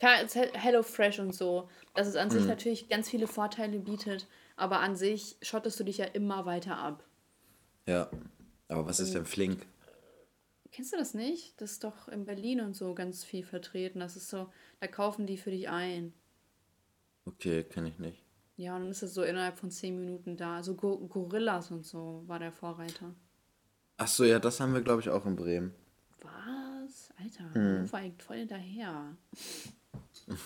A: Hello Fresh und so. Dass es an mhm. sich natürlich ganz viele Vorteile bietet, aber an sich schottest du dich ja immer weiter ab.
B: Ja. Aber was ist denn Flink?
A: Kennst du das nicht? Das ist doch in Berlin und so ganz viel vertreten. Das ist so, da kaufen die für dich ein.
B: Okay, kenne ich nicht.
A: Ja, und dann ist es so innerhalb von zehn Minuten da. Also Go Gorillas und so war der Vorreiter.
B: Ach so, ja, das haben wir, glaube ich, auch in Bremen.
A: Was? Alter, hm. war voll hinterher. *laughs*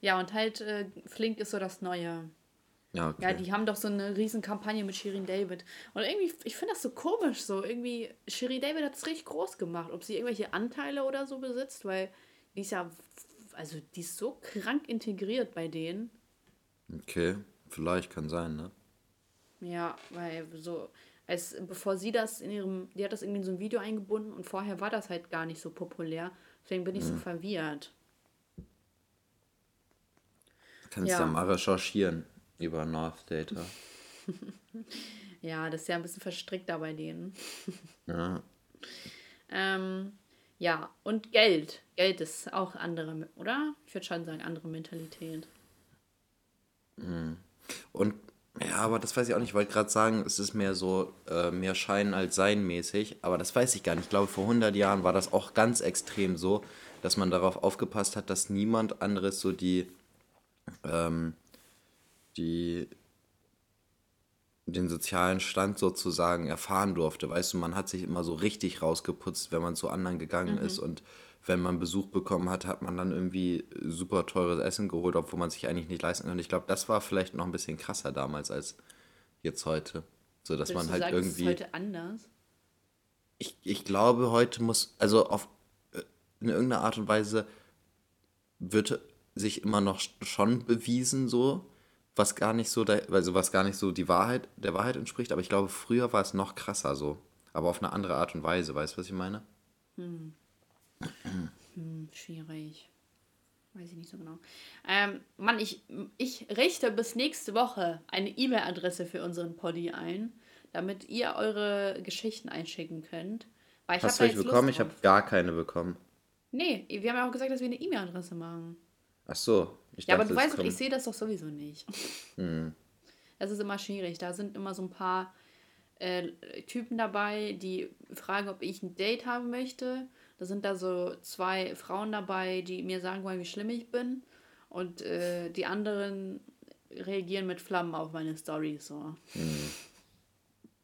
A: ja, und halt äh, Flink ist so das Neue. Ja, okay. ja, die haben doch so eine riesen Kampagne mit Shirin David. Und irgendwie, ich finde das so komisch so. Irgendwie, Shirin David hat es richtig groß gemacht. Ob sie irgendwelche Anteile oder so besitzt, weil die ist ja, also die ist so krank integriert bei denen.
B: Okay, vielleicht kann sein, ne?
A: Ja, weil so, als bevor sie das in ihrem, die hat das irgendwie in so ein Video eingebunden und vorher war das halt gar nicht so populär. Deswegen bin ich hm. so verwirrt.
B: Kannst ja. ja mal recherchieren über North Data. *laughs*
A: ja, das ist ja ein bisschen verstrickter bei denen. *laughs* ja. ähm, ja, und Geld. Geld ist auch andere, oder? Ich würde schon sagen, andere Mentalität.
B: Mhm. Und ja, aber das weiß ich auch nicht. Ich wollte gerade sagen, es ist mehr so, äh, mehr Schein als Sein mäßig. Aber das weiß ich gar nicht. Ich glaube, vor 100 Jahren war das auch ganz extrem so, dass man darauf aufgepasst hat, dass niemand anderes so die, ähm, die den sozialen Stand sozusagen erfahren durfte. Weißt du, man hat sich immer so richtig rausgeputzt, wenn man zu anderen gegangen mhm. ist und wenn man Besuch bekommen hat, hat man dann irgendwie super teures Essen geholt, obwohl man sich eigentlich nicht leisten kann. Ich glaube, das war vielleicht noch ein bisschen krasser damals als jetzt heute. So dass man halt sagen, irgendwie. Ist heute anders? Ich, ich glaube, heute muss, also auf äh, in irgendeiner Art und Weise wird sich immer noch schon bewiesen, so, was gar nicht so, der, also was gar nicht so die Wahrheit, der Wahrheit entspricht, aber ich glaube, früher war es noch krasser so. Aber auf eine andere Art und Weise, weißt du, was ich meine? Hm.
A: hm, schwierig. Weiß ich nicht so genau. Ähm, Mann, ich, ich richte bis nächste Woche eine E-Mail-Adresse für unseren Poddy ein, damit ihr eure Geschichten einschicken könnt. Weil ich Hast du welche
B: bekommen? Ich habe gar keine bekommen.
A: Nee, wir haben ja auch gesagt, dass wir eine E-Mail-Adresse machen.
B: Ach so.
A: Ich ja, dachte, aber du weißt doch, ich sehe das doch sowieso nicht. Hm. Das ist immer schwierig. Da sind immer so ein paar äh, Typen dabei, die fragen, ob ich ein Date haben möchte. Da sind da so zwei Frauen dabei, die mir sagen wollen, wie schlimm ich bin. Und äh, die anderen reagieren mit Flammen auf meine Story so. Hm.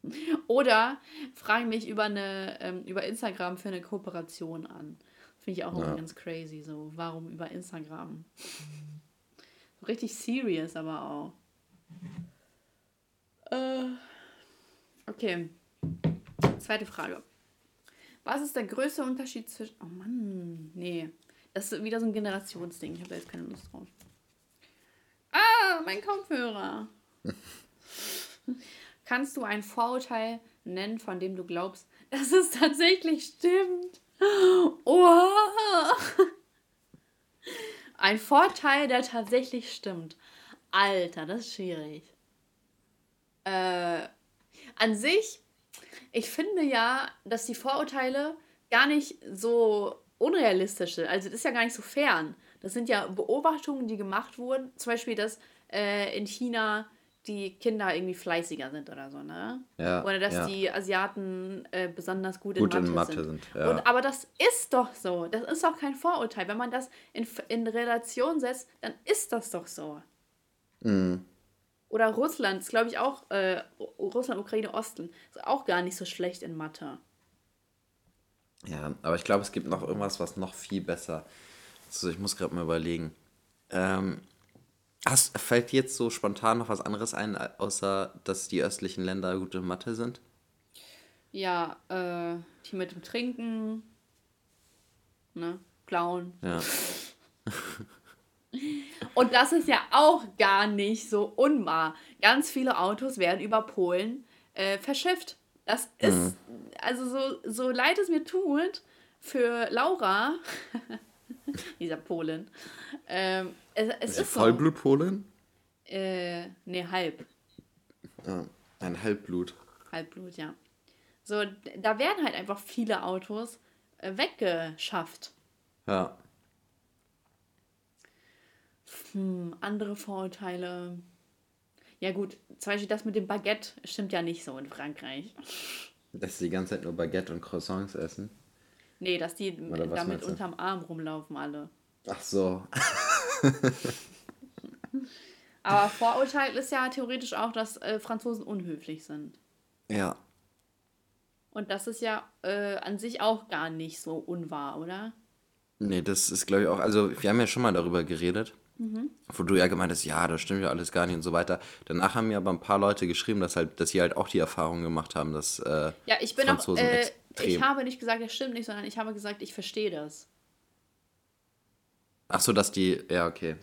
A: *laughs* Oder fragen mich über eine ähm, über Instagram für eine Kooperation an. Finde ich auch ja. immer ganz crazy. So, warum über Instagram? Richtig serious aber auch. Äh, okay. Zweite Frage. Was ist der größte Unterschied zwischen. Oh Mann, nee. Das ist wieder so ein Generationsding. Ich habe da jetzt keine Lust drauf. Ah, mein Kopfhörer. *laughs* Kannst du ein Vorurteil nennen, von dem du glaubst, dass es tatsächlich stimmt? *gasps* Oha! Ein Vorteil, der tatsächlich stimmt. Alter, das ist schwierig. Äh, an sich, ich finde ja, dass die Vorurteile gar nicht so unrealistisch sind. Also das ist ja gar nicht so fern. Das sind ja Beobachtungen, die gemacht wurden. Zum Beispiel, dass äh, in China die Kinder irgendwie fleißiger sind oder so, ne? Ja, oder dass ja. die Asiaten äh, besonders gut, gut in Mathe, in Mathe sind. sind ja. Und, aber das ist doch so. Das ist doch kein Vorurteil. Wenn man das in, in Relation setzt, dann ist das doch so. Mhm. Oder Russland ist, glaube ich, auch, äh, Russland, Ukraine, Osten, ist auch gar nicht so schlecht in Mathe.
B: Ja, aber ich glaube, es gibt noch irgendwas, was noch viel besser. Also ich muss gerade mal überlegen. Ähm, Hast, fällt jetzt so spontan noch was anderes ein, außer dass die östlichen Länder gute Mathe sind?
A: Ja, äh, die mit dem Trinken, ne, klauen. Ja. *laughs* Und das ist ja auch gar nicht so unwahr. Ganz viele Autos werden über Polen äh, verschifft. Das ist, mhm. also so, so leid es mir tut, für Laura, *laughs* *laughs* dieser Polin, ähm, es, es ist
B: Vollblutpolin?
A: Äh, nee, halb.
B: Ja, ein Halbblut.
A: Halbblut, ja. So, da werden halt einfach viele Autos äh, weggeschafft.
B: Ja.
A: Hm, andere Vorurteile. Ja gut, zum Beispiel das mit dem Baguette stimmt ja nicht so in Frankreich.
B: Dass sie die ganze Zeit nur Baguette und Croissants essen.
A: Nee, dass die
B: Oder
A: damit unterm Arm rumlaufen alle.
B: Ach so. *laughs*
A: Aber Vorurteil ist ja theoretisch auch, dass äh, Franzosen unhöflich sind.
B: Ja.
A: Und das ist ja äh, an sich auch gar nicht so unwahr, oder?
B: Nee, das ist, glaube ich, auch. Also, wir haben ja schon mal darüber geredet. Wo du ja gemeint hast, ja, das stimmt ja alles gar nicht und so weiter. Danach haben mir aber ein paar Leute geschrieben, dass halt, dass sie halt auch die Erfahrung gemacht haben, dass äh,
A: Ja, ich bin auch.
B: Franzosen
A: Äh,
B: extrem.
A: Ich habe nicht gesagt, das stimmt nicht, sondern ich habe gesagt, ich verstehe das.
B: Ach so, dass die. Ja, okay.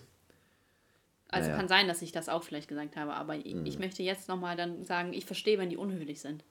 A: Also
B: Ja, ja.
A: kann sein, dass ich das auch vielleicht gesagt habe, aber ich, ich möchte jetzt nochmal dann sagen, ich verstehe, wenn die unhöflich sind.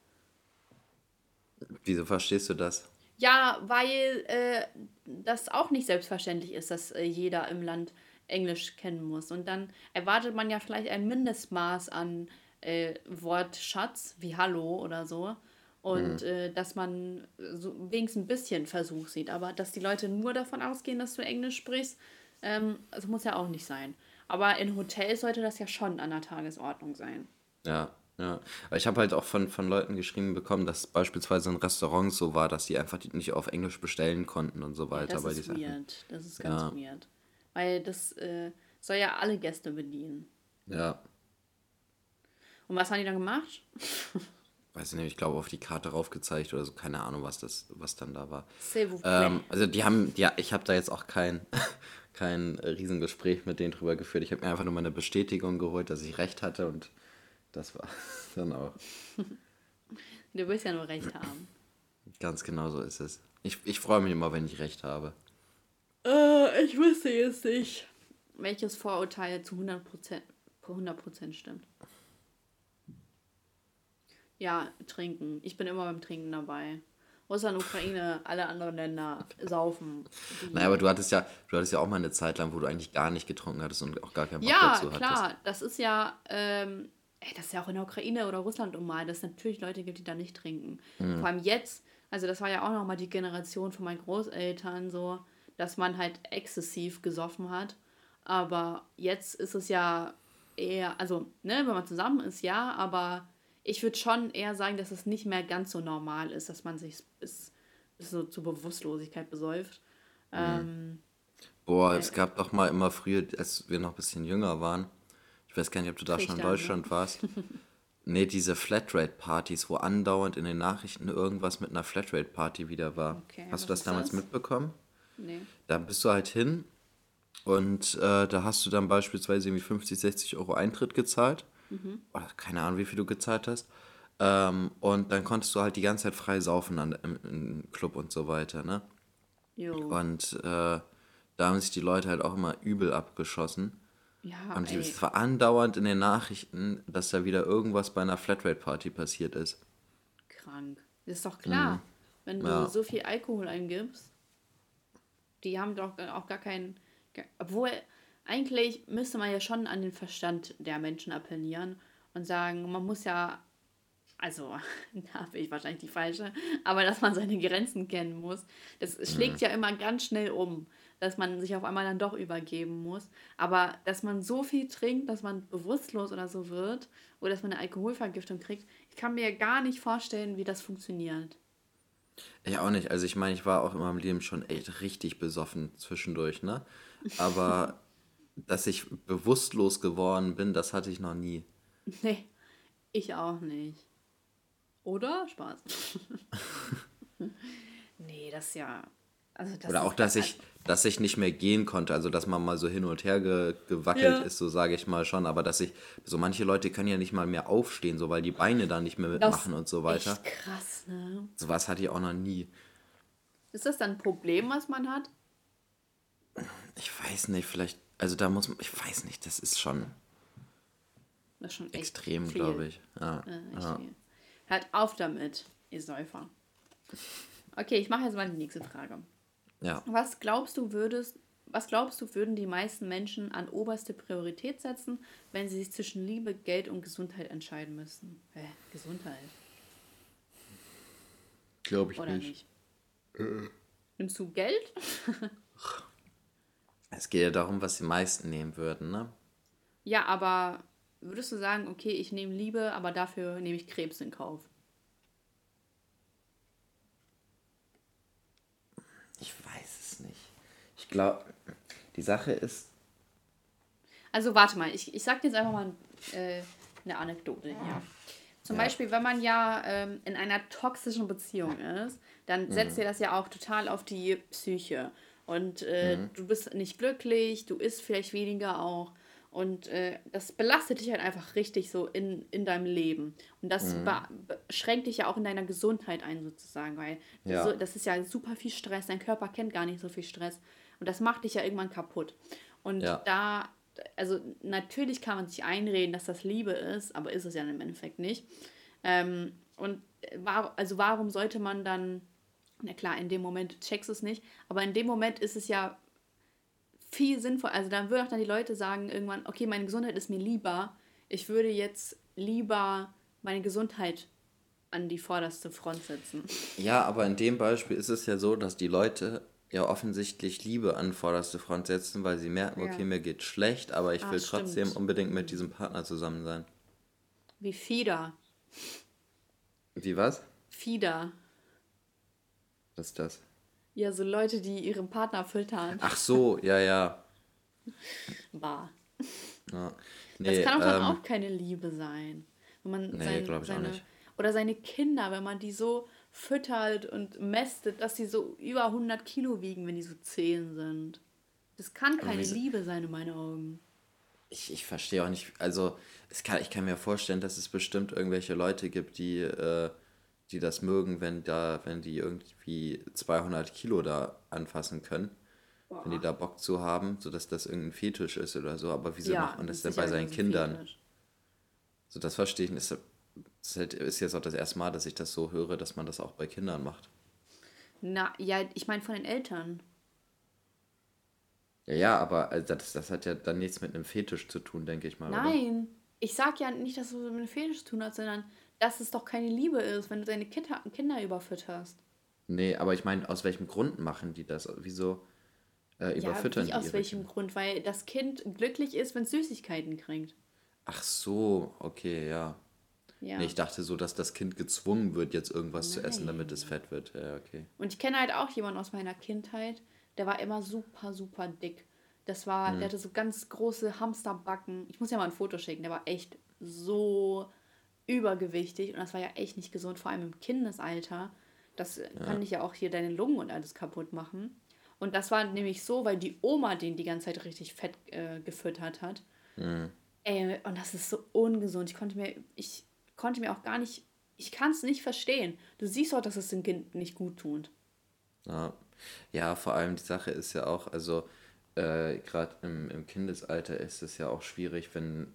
B: Wieso verstehst du das?
A: Ja, weil äh, das auch nicht selbstverständlich ist, dass äh, jeder im Land Englisch kennen muss. Und dann erwartet man ja vielleicht ein Mindestmaß an äh, Wortschatz, wie Hallo oder so. Und äh, dass man so wenigstens ein bisschen Versuch sieht. Aber dass die Leute nur davon ausgehen, dass du Englisch sprichst, ähm, das muss ja auch nicht sein. Aber in Hotels sollte das ja schon an der Tagesordnung sein.
B: Ja, ja. Aber ich habe halt auch von, von Leuten geschrieben bekommen, dass beispielsweise in Restaurants so war, dass die einfach nicht auf Englisch bestellen konnten und so weiter.
A: Das
B: weil
A: ist weird. Das ist ganz
B: Ja.
A: weird. Weil das äh, soll ja alle Gäste bedienen.
B: Ja.
A: Und was haben die dann gemacht? *laughs*
B: Weiß ich nicht, ich glaube auf die Karte raufgezeigt oder so, keine Ahnung, was das, was dann da war. Ähm, also die haben, ja, ich habe da jetzt auch kein, *laughs* kein Riesengespräch mit denen drüber geführt. Ich habe mir einfach nur meine Bestätigung geholt, dass ich recht hatte und das war *laughs* dann auch.
A: Du willst ja nur recht haben.
B: Ganz genau so ist es. Ich, ich freue mich immer, wenn ich recht habe.
A: Äh, ich wüsste jetzt nicht, welches Vorurteil zu 100%, 100 stimmt. Ja, trinken. Ich bin immer beim Trinken dabei. Russland, Ukraine, alle anderen Länder saufen.
B: Naja, aber du hattest ja, du hattest ja auch mal eine Zeit lang, wo du eigentlich gar nicht getrunken hattest und auch gar keinen Bock
A: Ja,
B: dazu
A: klar.
B: hattest.
A: Das ist ja, ähm, ey, das ist ja auch in der Ukraine oder Russland normal, dass es natürlich Leute gibt, die da nicht trinken.
B: Mhm.
A: Vor allem jetzt, also das war ja auch nochmal die Generation von meinen Großeltern so, dass man halt exzessiv gesoffen hat. Aber jetzt ist es ja eher, also, ne, wenn man zusammen ist, ja, aber ich würde schon eher sagen, dass es nicht mehr ganz so normal ist, dass man sich bis, bis so zur Bewusstlosigkeit besäuft.
B: Mhm.
A: Ähm,
B: Boah, es gab doch mal immer früher, als wir noch ein bisschen jünger waren. Ich weiß gar nicht, ob du da schon in
A: ne?
B: Deutschland warst. *laughs* Nee, diese Flatrate-Partys, wo andauernd in den Nachrichten irgendwas mit einer Flatrate-Party wieder war.
A: Okay,
B: Hast du das
A: ist
B: damals
A: das?
B: mitbekommen?
A: nee.
B: Da bist du halt hin und äh, da hast du dann beispielsweise irgendwie 50, 60 Euro Eintritt gezahlt. Oder keine Ahnung, wie viel du gezahlt hast. Ähm, und dann konntest du halt die ganze Zeit frei saufen an, im, im Club und so weiter, ne?
A: Jo.
B: Und äh, da haben sich die Leute halt auch immer übel abgeschossen.
A: Ja,
B: Und es war andauernd in den Nachrichten, dass da wieder irgendwas bei einer Flatrate-Party passiert ist.
A: krank. Das ist doch klar. Wenn du
B: Mhm. Ja.
A: so viel Alkohol eingibst, die haben doch auch gar keinen. Obwohl, eigentlich müsste man ja schon an den Verstand der Menschen appellieren und sagen, man muss ja. Also, *laughs* da bin ich wahrscheinlich die falsche, aber dass man seine Grenzen kennen muss. Das
B: Mhm.
A: schlägt ja immer ganz schnell um, dass man sich auf einmal dann doch übergeben muss. Aber dass man so viel trinkt, dass man bewusstlos oder so wird oder dass man eine Alkoholvergiftung kriegt, ich kann mir gar nicht vorstellen, wie das funktioniert.
B: Ich auch nicht. Also ich meine, ich war auch in meinem Leben schon echt richtig besoffen zwischendurch, ne? Aber *laughs* dass ich bewusstlos geworden bin, das hatte ich noch nie. *laughs*
A: Nee, ich auch nicht. Oder? Spaß. *laughs* nee, das ist ja. Also das
B: Oder
A: ist
B: auch, dass ich, dass ich nicht mehr gehen konnte. Also, dass man mal so hin und her ge gewackelt
A: Ja.
B: ist, so sage ich mal schon. Aber dass ich, so manche Leute können ja nicht mal mehr aufstehen, so weil die Beine da nicht mehr
A: das
B: mitmachen und so weiter.
A: Echt krass, ne?
B: Sowas hatte ich auch noch nie.
A: Ist das dann ein Problem, was man hat?
B: Ich weiß nicht, vielleicht, also da muss man, ich weiß nicht, das ist schon
A: Das ist schon
B: extrem, glaube ich. Ja,
A: Äh,
B: ja.
A: Hört auf damit, ihr Säufer. Okay, ich mache jetzt mal die nächste Frage.
B: ja.
A: Was glaubst du, würdest, was glaubst du, würden die meisten Menschen an oberste Priorität setzen, wenn sie sich zwischen Liebe, Geld und Gesundheit entscheiden müssten? Hä, Gesundheit?
B: Glaube ich Oder nicht. nicht?
A: Äh. Nimmst du Geld?
B: Es geht ja darum, was die meisten nehmen würden, ne?
A: Ja, aber würdest du sagen, okay, ich nehme Liebe, aber dafür nehme ich Krebs in Kauf?
B: Ich weiß es nicht. Ich glaube, die Sache ist.
A: Also warte mal, ich, ich sag dir jetzt einfach mal äh, eine Anekdote hier. Zum ja. Beispiel, wenn man ja ähm, in einer toxischen Beziehung ist, dann setzt mhm. dir das ja auch total auf die Psyche. Und äh, mhm. du bist nicht glücklich, du isst vielleicht weniger auch. Und äh, das belastet dich halt einfach richtig so in, in deinem Leben. Und das mhm. schränkt dich ja auch in deiner Gesundheit ein, sozusagen, weil ja. so, das ist ja super viel Stress. Dein Körper kennt gar nicht so viel Stress. Und das macht dich ja irgendwann kaputt. Und ja. da, also natürlich kann man sich einreden, dass das Liebe ist, aber ist es ja im Endeffekt nicht. Ähm, und war, also warum sollte man dann, na klar, in dem Moment checkst du es nicht, aber in dem Moment ist es ja viel sinnvoll. Also dann würden auch dann die Leute sagen irgendwann, okay, meine Gesundheit ist mir lieber. Ich würde jetzt lieber meine Gesundheit an die vorderste Front setzen.
B: Ja, aber in dem Beispiel ist es ja so, dass die Leute ja offensichtlich Liebe an vorderste Front setzen, weil sie merken, okay, ja. mir geht schlecht, aber ich ah, will stimmt. trotzdem unbedingt mit diesem Partner zusammen sein.
A: Wie Fieder.
B: Wie was?
A: Fieder.
B: Was ist das?
A: Ja, so Leute, die ihren Partner füttern.
B: Ach so, ja, ja. *laughs*
A: War. Ja. Nee, das kann auch dann ähm, auch keine Liebe sein. Wenn man nee, sein, glaube ich seine, auch nicht. Oder seine Kinder, wenn man die so füttert und mästet, dass sie so über 100 Kilo wiegen, wenn die so 10 sind. Das kann keine Liebe sein in meinen Augen.
B: Ich, ich verstehe auch nicht, also es kann, ich kann mir vorstellen, dass es bestimmt irgendwelche Leute gibt, die äh, die das mögen, wenn da, wenn die irgendwie 200 Kilo da anfassen können. Boah. Wenn die da Bock zu haben, sodass das irgendein Fetisch ist oder so. Aber wieso ja, macht man das, das denn bei seinen Kindern? Fetisch. So, das verstehe ich nicht. Das ist jetzt auch das erste Mal, dass ich das so höre, dass man das auch bei Kindern macht.
A: Na, ja, ich meine von den Eltern.
B: Ja, ja, aber also das, das hat ja dann nichts mit einem Fetisch zu tun, denke ich mal.
A: Nein, oder? ich sag ja nicht, dass du mit einem Fetisch zu tun hast, sondern dass es doch keine Liebe ist, wenn du deine Kinder, Kinder überfütterst.
B: Nee, aber ich meine, aus welchem Grund machen die das? Wieso äh, überfüttern
A: ja, die aus welchem Kinder? Grund? Weil das Kind glücklich ist, wenn es Süßigkeiten kriegt.
B: Ach so, okay, ja. ja. Nee, ich dachte so, dass das Kind gezwungen wird, jetzt irgendwas Nein. zu essen, damit es fett wird. Ja, okay.
A: Und ich kenne halt auch jemanden aus meiner Kindheit, der war immer super, super dick. Das war, hm. der hatte so ganz große Hamsterbacken. Ich muss ja mal ein Foto schicken, der war echt so übergewichtig und das war ja echt nicht gesund, vor allem im Kindesalter. Das ja. kann dich ja auch hier deine Lungen und alles kaputt machen. Und das war nämlich so, weil die Oma den die ganze Zeit richtig fett äh, gefüttert hat. Mhm. Ey, und das ist so ungesund. Ich konnte mir, ich konnte mir auch gar nicht, ich kann es nicht verstehen. Du siehst auch, dass es dem Kind nicht gut tut.
B: Ja. ja, vor allem die Sache ist ja auch, also äh, gerade im, im Kindesalter ist es ja auch schwierig, wenn,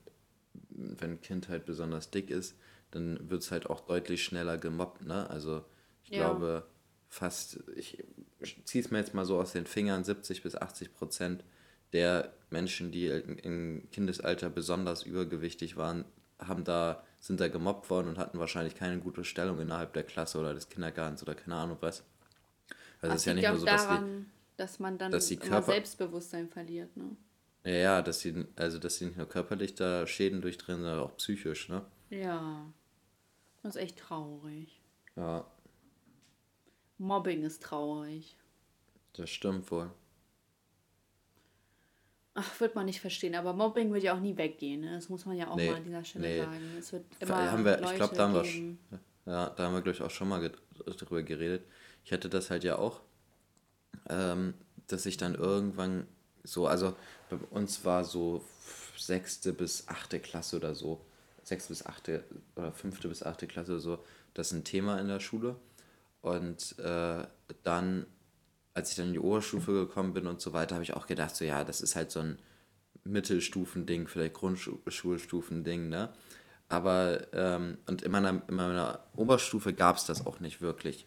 B: wenn ein Kind halt besonders dick ist, dann wird es halt auch deutlich schneller gemobbt, ne? Also ich ja. glaube fast, ich ziehe es mir jetzt mal so aus den Fingern, 70 bis 80 Prozent der Menschen, die im Kindesalter besonders übergewichtig waren, haben da, sind da gemobbt worden und hatten wahrscheinlich keine gute Stellung innerhalb der Klasse oder des Kindergartens oder keine Ahnung was. Also es ist ja nicht nur so,
A: dass, daran, die, dass man dann dass die Körper Selbstbewusstsein verliert, ne?
B: Ja, ja, dass sie, also dass sie nicht nur körperlich da Schäden durchdrehen, sondern auch psychisch, ne?
A: Ja. Das ist echt traurig.
B: Ja.
A: Mobbing ist traurig.
B: Das stimmt wohl.
A: Ach, wird man nicht verstehen, aber Mobbing wird ja auch nie weggehen. Ne? Das muss man ja auch nee, mal an dieser Stelle nee. sagen. Es wird immer
B: haben wir, Leute ich glaube, da haben wir, ja, da haben wir, glaube ich, auch schon mal darüber geredet. Ich hatte das halt ja auch, ähm, dass ich dann irgendwann so, also bei uns war so sechste bis achte Klasse oder so, sechste bis achte oder fünfte bis achte Klasse so, das ist ein Thema in der Schule. Und äh, dann, als ich dann in die Oberstufe gekommen bin und so weiter, habe ich auch gedacht, so ja, das ist halt so ein Mittelstufending, vielleicht Grundschulstufending, ne? Aber, ähm, und in meiner, in meiner Oberstufe gab es das auch nicht wirklich.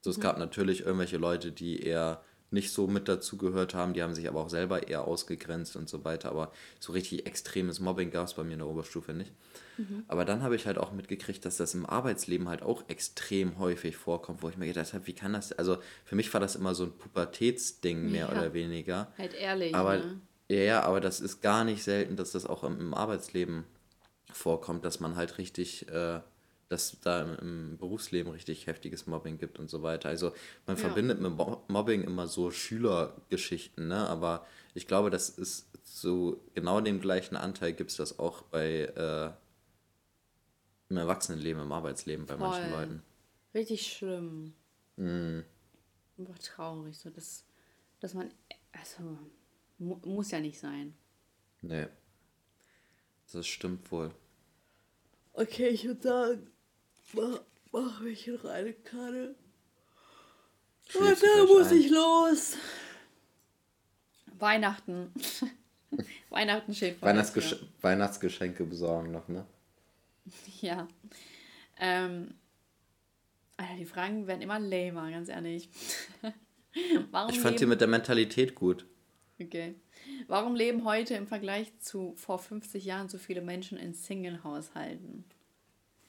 B: So, es mhm. gab natürlich irgendwelche Leute, die eher nicht so mit dazugehört haben. Die haben sich aber auch selber eher ausgegrenzt und so weiter. Aber so richtig extremes Mobbing gab es bei mir in der Oberstufe nicht. Mhm. Aber dann habe ich halt auch mitgekriegt, dass das im Arbeitsleben halt auch extrem häufig vorkommt, wo ich mir gedacht habe, wie kann das, also für mich war das immer so ein Pubertätsding mehr ja. oder weniger. Halt ehrlich. Aber, ne? Ja, aber das ist gar nicht selten, dass das auch im, im Arbeitsleben vorkommt, dass man halt richtig... Äh, dass da im Berufsleben richtig heftiges Mobbing gibt und so weiter. Also man ja. verbindet mit Mobbing immer so Schülergeschichten, ne? aber ich glaube, das ist so genau dem gleichen Anteil gibt es das auch bei äh, im Erwachsenenleben, im Arbeitsleben bei Voll. manchen Leuten.
A: Richtig schlimm. Mm. Einfach traurig, so dass, dass man, also mu muss ja nicht sein.
B: Nee. Das stimmt wohl.
A: Okay, ich würde sagen, mach, mach mich noch eine Kanne. Und da muss ein. ich los. Weihnachten. *laughs* Weihnachten steht
B: vor Weihnachtsgesch Weihnachtsgeschenke besorgen noch, ne?
A: Ja. Ähm, Alter, die Fragen werden immer lamer, ganz ehrlich. *laughs*
B: Warum ich fand die mit der Mentalität gut.
A: Okay. Warum leben heute im Vergleich zu vor 50 Jahren so viele Menschen in Single-Haushalten?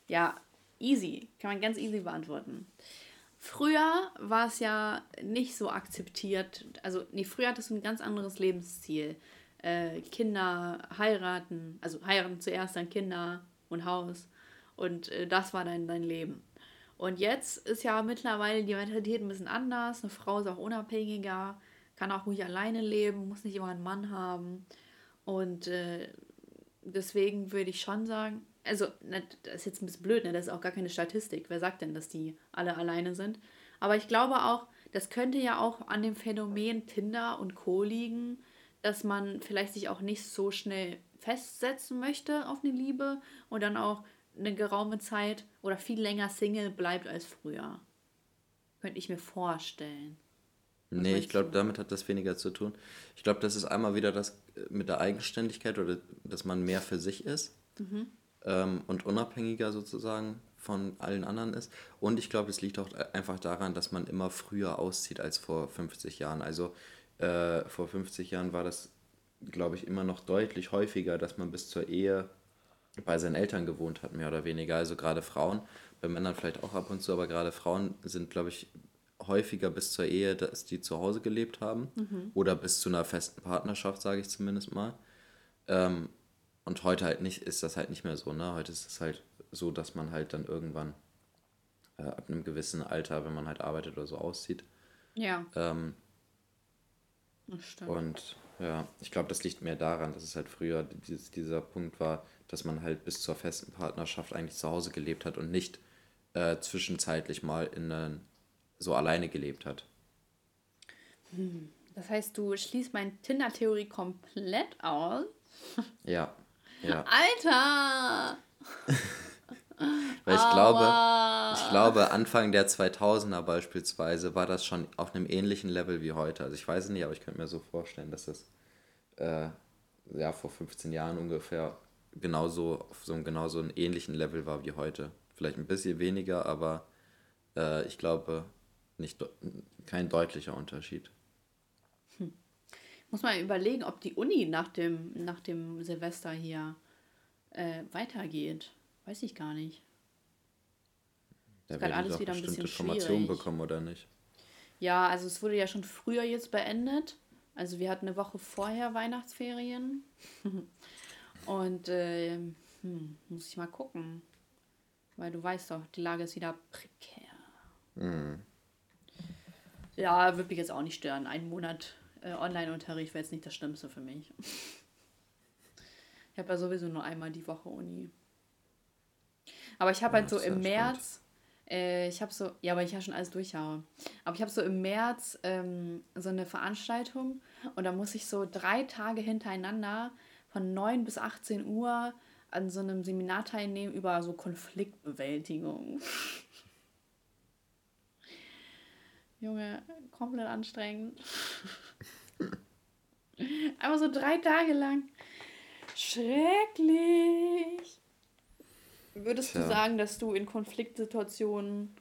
A: Ja, Easy, kann man ganz easy beantworten. Früher war es ja nicht so akzeptiert, also nee, früher hattest du ein ganz anderes Lebensziel. Äh, Kinder heiraten, also heiraten zuerst, dann Kinder und Haus. Und äh, das war dann dein Leben. Und jetzt ist ja mittlerweile die Mentalität ein bisschen anders. Eine Frau ist auch unabhängiger, kann auch ruhig alleine leben, muss nicht immer einen Mann haben. Und äh, deswegen würde ich schon sagen, also das ist jetzt ein bisschen blöd, ne? das ist auch gar keine Statistik. Wer sagt denn, dass die alle alleine sind? Aber ich glaube auch, das könnte ja auch an dem Phänomen Tinder und Co. liegen, dass man vielleicht sich auch nicht so schnell festsetzen möchte auf eine Liebe und dann auch eine geraume Zeit oder viel länger Single bleibt als früher. Könnte ich mir vorstellen.
B: Was nee, ich glaube, damit hat das weniger zu tun. Ich glaube, das ist einmal wieder das äh, mit der Eigenständigkeit oder dass man mehr für sich ist. Mhm ähm, und unabhängiger sozusagen von allen anderen ist. Und ich glaube, es liegt auch einfach daran, dass man immer früher auszieht als vor 50 Jahren. Also äh, vor 50 Jahren war das, glaube ich, immer noch deutlich häufiger, dass man bis zur Ehe bei seinen Eltern gewohnt hat, mehr oder weniger. Also gerade Frauen, bei Männern vielleicht auch ab und zu, aber gerade Frauen sind, glaube ich, häufiger bis zur Ehe, dass die zu Hause gelebt haben mhm. oder bis zu einer festen Partnerschaft, sage ich zumindest mal. Ähm, und heute halt nicht, ist das halt nicht mehr so, ne? Heute ist es halt so, dass man halt dann irgendwann äh, ab einem gewissen Alter, wenn man halt arbeitet oder so, auszieht. Ja. Ähm, das stimmt. Und ja, ich glaube, das liegt mehr daran, dass es halt früher dieses, dieser Punkt war, dass man halt bis zur festen Partnerschaft eigentlich zu Hause gelebt hat und nicht äh, zwischenzeitlich mal in einen, so alleine gelebt hat.
A: Hm. Das heißt, du schließt meine Tinder-Theorie komplett aus?
B: Ja. Ja. *laughs*
A: Alter! *laughs*
B: Weil ich glaube, ich glaube, Anfang der 2000er beispielsweise war das schon auf einem ähnlichen Level wie heute. Also ich weiß es nicht, aber ich könnte mir so vorstellen, dass das äh, ja, vor 15 Jahren ungefähr genauso auf so einem genauso einen ähnlichen Level war wie heute. Vielleicht ein bisschen weniger, aber äh, ich glaube nicht kein deutlicher Unterschied.
A: Muss man überlegen, ob die Uni nach dem, nach dem Silvester hier äh, weitergeht. Weiß ich gar nicht. Da wird alles wieder ein bisschen Informationen bekommen oder nicht? Ja, also es wurde ja schon früher jetzt beendet. Also wir hatten eine Woche vorher Weihnachtsferien. *laughs* Und äh, hm, muss ich mal gucken. Weil du weißt doch, die Lage ist wieder prekär. Mhm. Ja, würde mich jetzt auch nicht stören. Ein Monat äh, Online-Unterricht wäre jetzt nicht das Schlimmste für mich. ich habe ja sowieso nur einmal die Woche Uni. Aber ich habe ja, halt so im März, äh, ich habe so, ja, aber ich ja schon alles durchhaue. Aber ich habe so im März ähm, so eine Veranstaltung und da muss ich so drei Tage hintereinander von 9 bis 18 Uhr an so einem Seminar teilnehmen über so Konfliktbewältigung. Junge, komplett anstrengend. *laughs* Einfach so drei Tage lang. Schrecklich. Würdest Tja. du sagen, dass du in Konfliktsituationen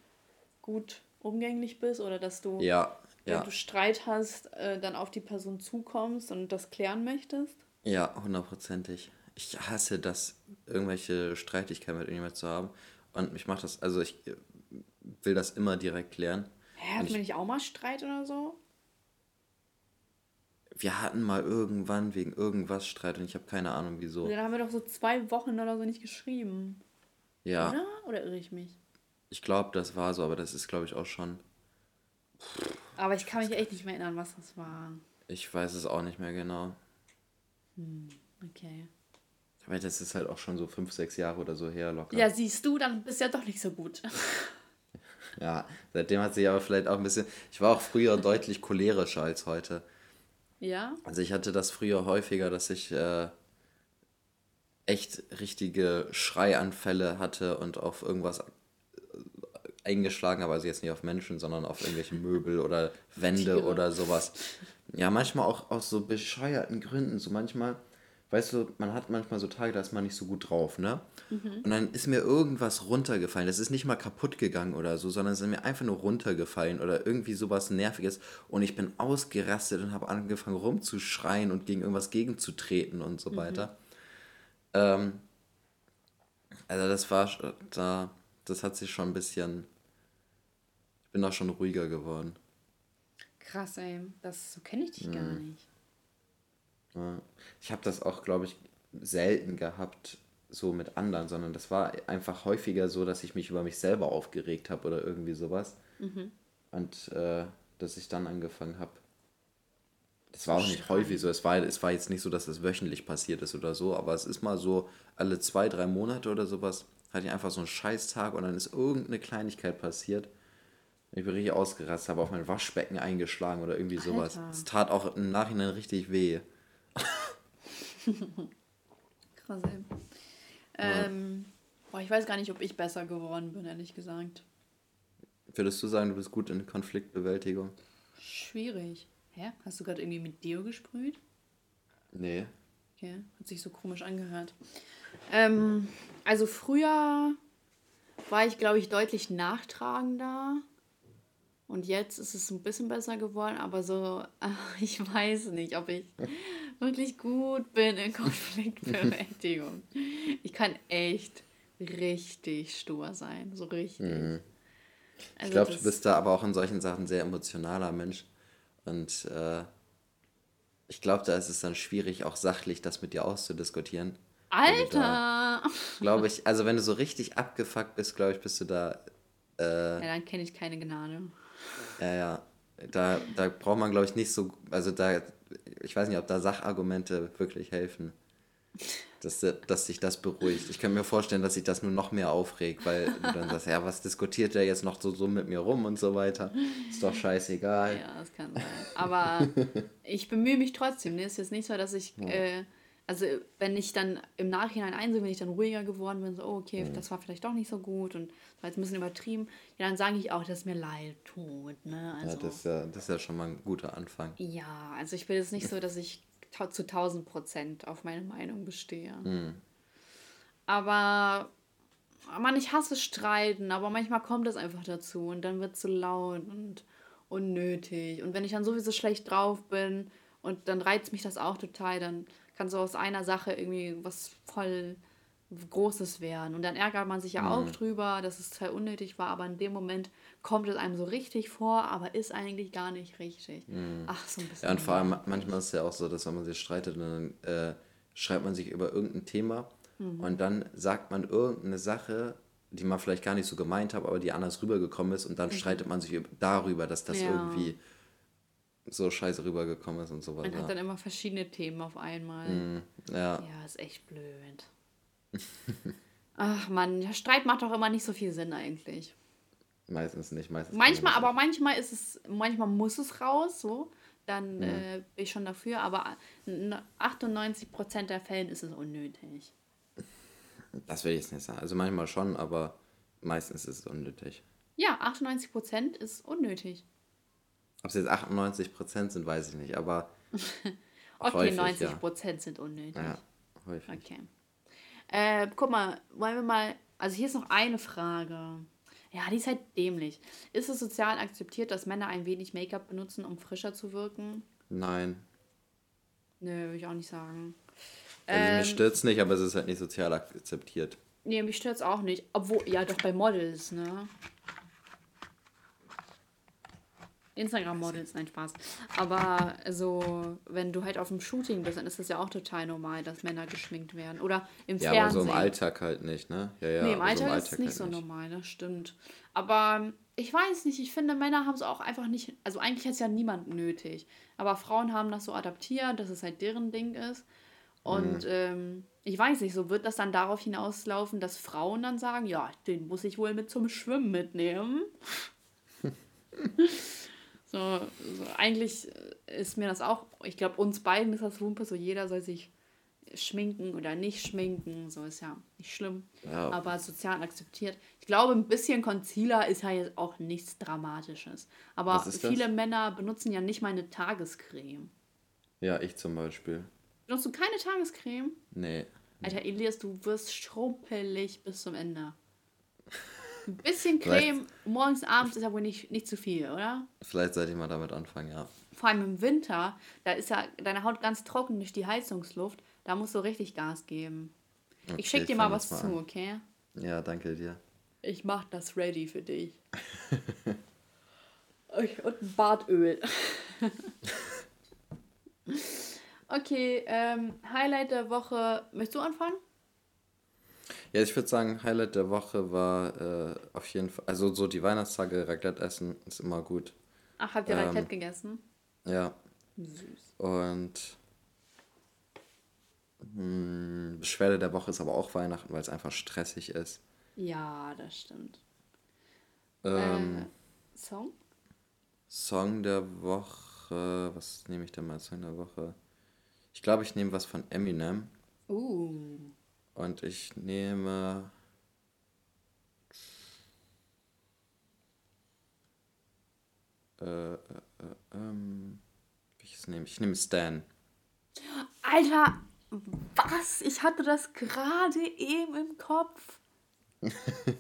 A: gut umgänglich bist oder dass du.
B: Ja,
A: wenn du Streit hast, äh, dann auf die Person zukommst und das klären möchtest?
B: Ja, hundertprozentig. Ich hasse das, irgendwelche Streitigkeiten mit irgendjemandem zu haben. Und mich macht das, also ich äh, will das immer direkt klären.
A: Hä, hatten wir nicht auch mal Streit oder so?
B: Wir hatten mal irgendwann wegen irgendwas Streit und ich habe keine Ahnung wieso.
A: Dann haben wir doch so zwei Wochen oder so nicht geschrieben.
B: Ja.
A: Oder? Oder irre ich mich?
B: Ich glaube, das war so, aber das ist, glaube ich, auch schon.
A: Aber ich kann mich echt nicht mehr erinnern, was das war.
B: Ich weiß es auch nicht mehr genau.
A: Hm, okay.
B: Aber das ist halt auch schon so fünf, sechs Jahre oder so her locker.
A: Ja, siehst du, dann bist ja doch nicht so gut. *laughs*
B: Ja, seitdem hat sich aber vielleicht auch ein bisschen. Ich war auch früher deutlich cholerischer als heute.
A: Ja?
B: Also ich hatte das früher häufiger, dass ich äh, echt richtige Schreianfälle hatte und auf irgendwas äh, eingeschlagen habe. Also jetzt nicht auf Menschen, sondern auf irgendwelche Möbel oder Wände
A: Tiere.
B: oder sowas. Ja, manchmal auch aus so bescheuerten Gründen. So manchmal, weißt du, man hat manchmal so Tage, da ist man nicht so gut drauf, ne? Und dann ist mir irgendwas runtergefallen. Das ist nicht mal kaputt gegangen oder so, sondern es ist mir einfach nur runtergefallen oder irgendwie sowas Nerviges. Und ich bin ausgerastet und habe angefangen rumzuschreien und gegen irgendwas gegenzutreten und so weiter. Ähm, also das war da, das hat sich schon ein bisschen. Ich bin da schon ruhiger geworden.
A: Krass, ey. Das so kenne ich dich gar
B: Mhm.
A: nicht.
B: Ja. Ich habe das auch, glaube ich, selten gehabt, so mit anderen, sondern das war einfach häufiger so, dass ich mich über mich selber aufgeregt habe oder irgendwie sowas. Und äh, dass ich dann angefangen habe. Das war auch nicht häufig so. Es war, es war jetzt nicht so, dass es wöchentlich passiert ist oder so, aber es ist mal so, alle zwei, drei Monate oder sowas, hatte ich einfach so einen Scheißtag und dann ist irgendeine Kleinigkeit passiert. Ich bin richtig ausgerastet, habe auf mein Waschbecken eingeschlagen oder irgendwie sowas. Es tat auch im Nachhinein richtig weh. *laughs*
A: Krass, ey. Ähm, boah, ich weiß gar nicht, ob ich besser geworden bin, ehrlich gesagt.
B: Würdest du sagen, du bist gut in Konfliktbewältigung?
A: Schwierig. Hä? Hast du gerade irgendwie mit Deo gesprüht?
B: Nee.
A: Okay, hat sich so komisch angehört. Ähm, also früher war ich, glaube ich, deutlich nachtragender. Und jetzt ist es ein bisschen besser geworden, aber so, *laughs* ich weiß nicht, ob ich wirklich gut bin in *laughs* Konfliktbewältigung. Ich kann echt richtig stur sein, so richtig.
B: Mhm.
A: Also
B: Ich glaube, du bist da aber auch in solchen Sachen sehr emotionaler Mensch. Und äh, ich glaube, da ist es dann schwierig, auch sachlich das mit dir auszudiskutieren.
A: Alter! *laughs*
B: Glaube ich, also wenn du so richtig abgefuckt bist, glaube ich, bist du da,
A: Ja, dann kenne ich keine Gnade.
B: ja, ja, da, da braucht man, glaube ich, nicht so, also da, ich weiß nicht, ob da Sachargumente wirklich helfen, dass, dass sich das beruhigt. Ich kann mir vorstellen, dass sich das nur noch mehr aufregt, weil du dann sagst, ja, was diskutiert der jetzt noch so, so mit mir rum und so weiter. Ist doch scheißegal.
A: Ja, das kann sein. Aber ich bemühe mich trotzdem. Ne? Es ist jetzt nicht so, dass ich, äh, also wenn ich dann im Nachhinein einsehe, wenn ich dann ruhiger geworden bin, so, oh, okay, das war vielleicht doch nicht so gut und war jetzt ein bisschen übertrieben, ja, dann sage ich auch, dass es mir leid tut. Ne?
B: Ja,
A: Also,
B: das, ist ja, das ist ja schon mal ein guter Anfang.
A: ja, also ich bin jetzt nicht so, dass ich zu 1000 Prozent auf meine Meinung bestehe. Aber, man, ich hasse Streiten, aber manchmal kommt es einfach dazu und dann wird es so laut und unnötig. Und wenn ich dann sowieso schlecht drauf bin und dann reizt mich das auch total, dann kann so aus einer Sache irgendwie was voll Großes werden. Und dann ärgert man sich ja auch drüber, dass es total unnötig war, aber in dem Moment kommt es einem so richtig vor, aber ist eigentlich gar nicht richtig. Ach, so ein bisschen.
B: Ja, und vor allem manchmal ist es ja auch so, dass wenn man sich streitet, dann äh, schreibt man sich über irgendein Thema
A: Mhm.
B: und dann sagt man irgendeine Sache, die man vielleicht gar nicht so gemeint hat, aber die anders rübergekommen ist und dann streitet man sich über- darüber, dass das
A: Mhm. Ja.
B: irgendwie so scheiße rübergekommen ist und so
A: Man
B: weiter.
A: hat dann immer verschiedene Themen auf einmal.
B: Mhm. Ja,
A: Ja, ist echt blöd. *laughs* Ach man, der Streit macht doch immer nicht so viel Sinn eigentlich.
B: meistens nicht. Meistens
A: Manchmal,
B: nicht.
A: aber manchmal ist es, manchmal muss es raus, so.
B: Mhm.
A: Dann äh, bin ich schon dafür, aber in 98% der Fällen ist es unnötig.
B: Das will ich jetzt nicht sagen. Also manchmal schon, aber meistens ist es unnötig.
A: Ja, 98% ist unnötig.
B: Ob es jetzt 98% sind, weiß ich nicht, aber *laughs*
A: Okay,
B: häufig,
A: 90% sind unnötig.
B: ja, häufig.
A: Okay. Äh, guck mal, wollen wir mal. Also hier ist noch eine Frage. Ja, die ist halt dämlich. Ist es sozial akzeptiert, dass Männer ein wenig Make-up benutzen, um frischer zu wirken?
B: Nein.
A: Nö, würde ich auch nicht sagen.
B: Also
A: Ähm,
B: mich stört's nicht, aber es ist halt nicht sozial akzeptiert.
A: Nee, mich stört's auch nicht. Obwohl, ja, doch bei Models, ne? Instagram-Models, nein, Spaß. Aber so, wenn du halt auf dem Shooting bist, dann ist das ja auch total normal, dass Männer geschminkt werden. Oder im
B: Ja, aber so
A: Fernsehen.
B: im Alltag halt nicht, ne? Ja, ja.
A: nee, im Alltag,
B: so
A: ist es nicht
B: halt
A: so normal, das stimmt. Aber ich weiß nicht, ich finde, Männer haben es auch einfach nicht, also eigentlich hat es ja niemand nötig. Aber Frauen haben das so adaptiert, dass es halt deren Ding ist. Und ähm, ich weiß nicht, so wird das dann darauf hinauslaufen, dass Frauen dann sagen, ja, den muss ich wohl mit zum Schwimmen mitnehmen. *laughs* so, so, eigentlich ist mir das auch, ich glaube, uns beiden ist das Wumpe, so jeder soll sich schminken oder nicht schminken, so ist ja nicht schlimm,
B: Ja.
A: aber sozial akzeptiert. Ich glaube, ein bisschen Concealer ist ja jetzt auch nichts Dramatisches. Aber viele Männer benutzen ja nicht mal eine Tagescreme.
B: Ja, ich zum Beispiel.
A: Benutzt du keine Tagescreme?
B: Nee.
A: Alter, Elias, du wirst schrumpelig bis zum Ende. Ein bisschen
B: Vielleicht-
A: Creme morgens, abends ist wohl nicht, nicht zu viel, oder?
B: Vielleicht sollte ich mal damit anfangen, ja.
A: Vor allem im Winter, da ist ja deine Haut ganz trocken durch die Heizungsluft. Da musst du richtig Gas geben.
B: Okay,
A: ich schick dir mal was zu,
B: mal an.
A: okay?
B: Ja, danke dir.
A: Ich mach das ready für dich. *laughs* Ich- Und ein Bartöl. *laughs* okay, ähm, Highlight der Woche. Möchtest du anfangen?
B: Ja, ich würde sagen, Highlight der Woche war äh, auf jeden Fall, also so die Weihnachtstage, Raclette essen ist immer gut.
A: Ach, habt ihr
B: Ähm,
A: Raclette gegessen?
B: Ja.
A: Süß.
B: Und mh, Beschwerde der Woche ist aber auch Weihnachten, weil es einfach stressig ist.
A: Ja, das stimmt.
B: Ähm,
A: Äh, Song?
B: Song der Woche, was nehme ich denn mal als Song der Woche? Ich glaube, ich nehme was von Eminem
A: Uh.
B: Und ich nehme äh, äh, äh, ähm, welches nehme ich? Ich nehme Stan.
A: Alter, was? Ich hatte das gerade eben im Kopf. *laughs*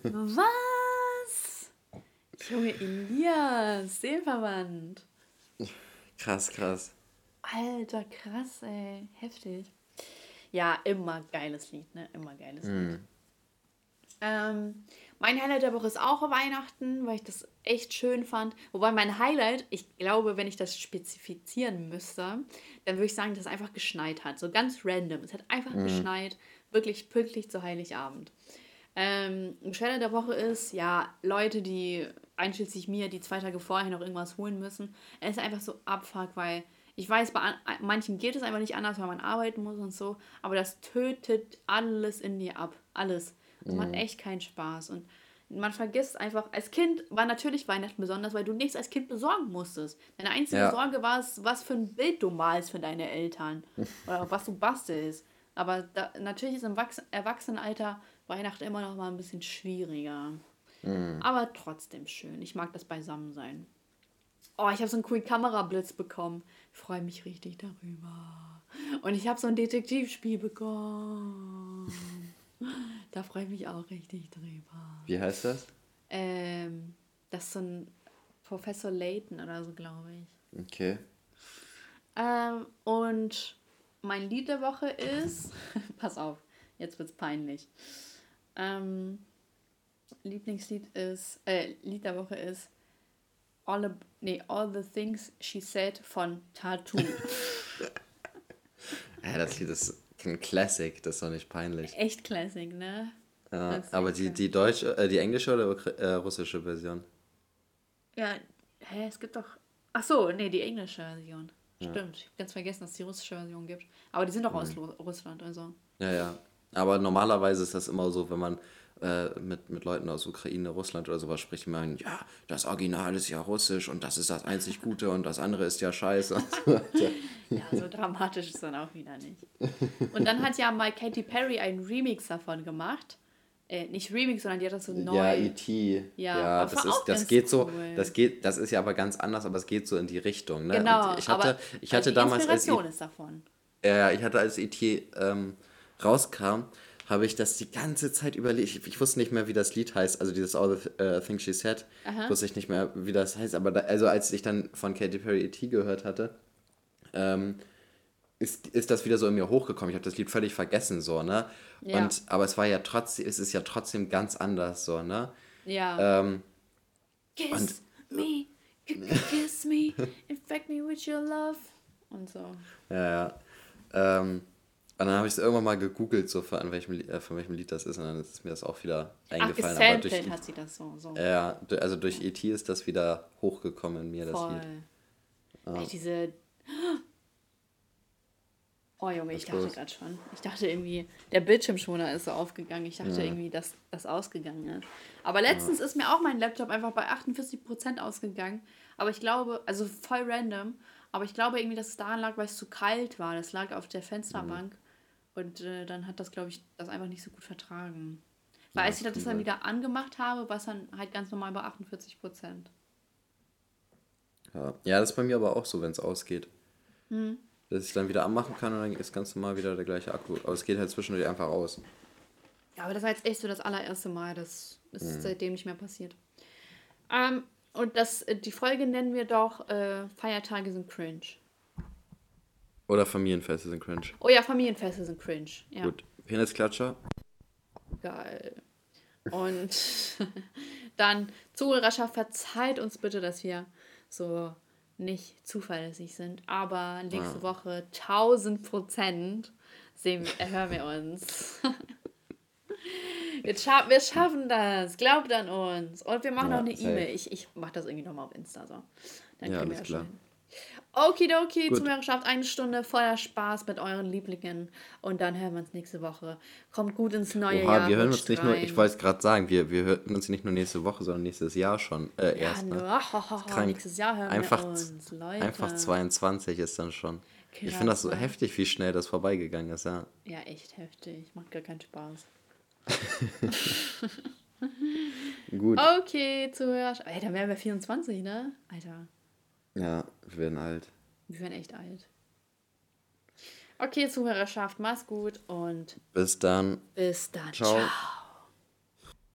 A: was? Junge Elias, Seelenverwandt.
B: Krass, krass.
A: Alter, krass, ey. Heftig. Ja, immer geiles Lied, ne? Immer geiles Lied. Ähm, mein Highlight der Woche ist auch Weihnachten, weil ich das echt schön fand. Wobei mein Highlight, ich glaube, wenn ich das spezifizieren müsste, dann würde ich sagen, dass es einfach geschneit hat. So ganz random. Es hat einfach geschneit. Wirklich pünktlich zu Heiligabend. Ähm, Beschwerde der Woche ist, ja, Leute, die einschließlich mir, die zwei Tage vorher noch irgendwas holen müssen. Es ist einfach so abfuck, weil ich weiß, bei an, manchen geht es einfach nicht anders, weil man arbeiten muss und so, aber das tötet alles in dir ab. Alles. Das macht echt keinen Spaß. Und man vergisst einfach, als Kind war natürlich Weihnachten besonders, weil du nichts als Kind besorgen musstest. Deine einzige
B: Ja.
A: Sorge war es, was für ein Bild du malst für deine Eltern. *laughs* Oder was du bastelst. Aber da, natürlich ist im Wachs Erwachsenenalter Weihnachten immer noch mal ein bisschen schwieriger. Aber trotzdem schön. Ich mag das Beisammensein. Oh, ich habe so einen coolen Kamerablitz bekommen. Ich freue mich richtig darüber. Und ich habe so ein Detektivspiel bekommen. Da freue ich mich auch richtig drüber.
B: Wie heißt das?
A: Ähm, das ist so ein Professor Layton oder so, glaube ich.
B: Okay.
A: Ähm, und mein Lied der Woche ist. *laughs* Pass auf, jetzt wird's peinlich. Ähm, Lieblingslied ist. Äh, Lied der Woche ist. All, nee, All the Things She Said von Tattoo. *laughs*
B: Ja, das Lied ist ein Classic, das ist doch nicht peinlich.
A: Echt Classic, ne?
B: Ja, aber die, die deutsche, äh, die englische oder äh, russische Version?
A: Ja, hä, es gibt doch. Ach so, nee, die englische Version. Stimmt, ich hab ganz vergessen, dass es die russische Version gibt. Aber die sind doch aus Lu- Russland, also.
B: Ja, ja. Aber normalerweise ist das immer so, wenn man äh, mit, mit Leuten aus Ukraine, Russland oder sowas spricht, man, ja, das Original ist ja russisch und das ist das einzig Gute und das andere ist ja scheiße. *laughs* so.
A: Ja, so dramatisch ist dann auch wieder nicht. Und dann hat ja mal Katy Perry einen Remix davon gemacht. Äh, nicht Remix, sondern die hat das so neu.
B: Ja, E.T.
A: Ja,
B: Ja, das ist, das geht so,
A: cool.
B: das geht, das ist ja aber ganz anders, aber es geht so in die Richtung, ne?
A: Genau,
B: Und ich hatte,
A: aber
B: ich hatte
A: die
B: damals als
A: Inspiration ist davon.
B: Ja, ich hatte als E.T. Ähm, rauskam, habe ich das die ganze Zeit überlegt. Ich, ich, wusste nicht mehr, wie das Lied heißt, also dieses All the uh, Things She Said. Aha. Wusste ich nicht mehr, wie das heißt. Aber da, also als ich dann von Katy Perry E.T. gehört hatte, ähm, ist, ist das wieder so in mir hochgekommen. Ich habe das Lied völlig vergessen, so, ne? Ja. Und, aber es war ja trotzdem, es ist ja trotzdem ganz anders, so, ne? Ja. Ähm, Kiss und, me, kiss me, infect me with your love. Und so. *laughs* Ja, ja. Ähm, und dann habe ich es irgendwann mal gegoogelt, so von welchem, äh, von welchem Lied das ist, und dann ist mir das auch wieder eingefallen. Ach, aber durch, hat sie das so. so. Ja, also durch E.T. ist das wieder hochgekommen in mir, Voll. das Lied. Ja. Ey, diese
A: Oh Junge, ich dachte gerade schon. Ich dachte irgendwie, der Bildschirmschoner ist so aufgegangen. Ich dachte ja. irgendwie, dass das ausgegangen ist. Aber letztens ja. ist mir auch mein Laptop einfach bei 48% ausgegangen. Aber ich glaube, also voll random, aber ich glaube irgendwie, dass es daran lag, weil es zu kalt war. Das lag auf der Fensterbank. Mhm. Und äh, dann hat das, glaube ich, das einfach nicht so gut vertragen. Weil ja, als ich das dann wieder angemacht habe, war es dann halt ganz normal bei 48
B: Ja. ja, das ist bei mir aber auch so, wenn es ausgeht. Hm dass ich dann wieder anmachen kann und dann ist ganz normal wieder der gleiche Akku. Aber es geht halt zwischendurch einfach aus.
A: Ja, aber das war jetzt echt so das allererste Mal. Das ist mhm. seitdem nicht mehr passiert. Ähm, und das, die Folge nennen wir doch äh, Feiertage sind cringe.
B: Oder Familienfeste sind cringe.
A: Oh ja, Familienfeste sind cringe. Ja.
B: Gut. Penisklatscher.
A: Geil. Und *laughs* dann Zuhörerschaft, verzeiht uns bitte, dass wir so nicht zuverlässig sind. Aber nächste ja. Woche 1000 Prozent sehen, hören wir uns. *laughs* wir, scha wir schaffen das. Glaubt an uns. Und wir machen ja, noch eine E-Mail. Ich, ich mache das irgendwie nochmal auf Insta. So. Dann ja, kriegen wir das klar. Schon Okidoki, Zuhörerschaft, eine Stunde voller Spaß mit euren Lieblingen. Und dann hören wir uns nächste Woche. Kommt gut ins neue Oha, Jahr.
B: Wir hören uns nicht nur, ich wollte es gerade sagen, wir, wir hören uns nicht nur nächste Woche, sondern nächstes Jahr schon. Äh, ja, erst, ne? nur, ho, ho, ho, nächstes Jahr hören einfach, wir uns, Leute. Einfach 22 ist dann schon. Krass, ich finde das so heftig, wie schnell das vorbeigegangen ist, ja.
A: Ja, echt heftig. Macht gar keinen Spaß. *laughs* *laughs* gut. Okay, Zuhörerschaft. Dann wären wir 24, ne? Alter.
B: Ja, wir werden alt.
A: Wir werden echt alt. Okay, Zuhörerschaft, mach's gut und
B: bis dann.
A: Bis dann. Ciao. Ciao.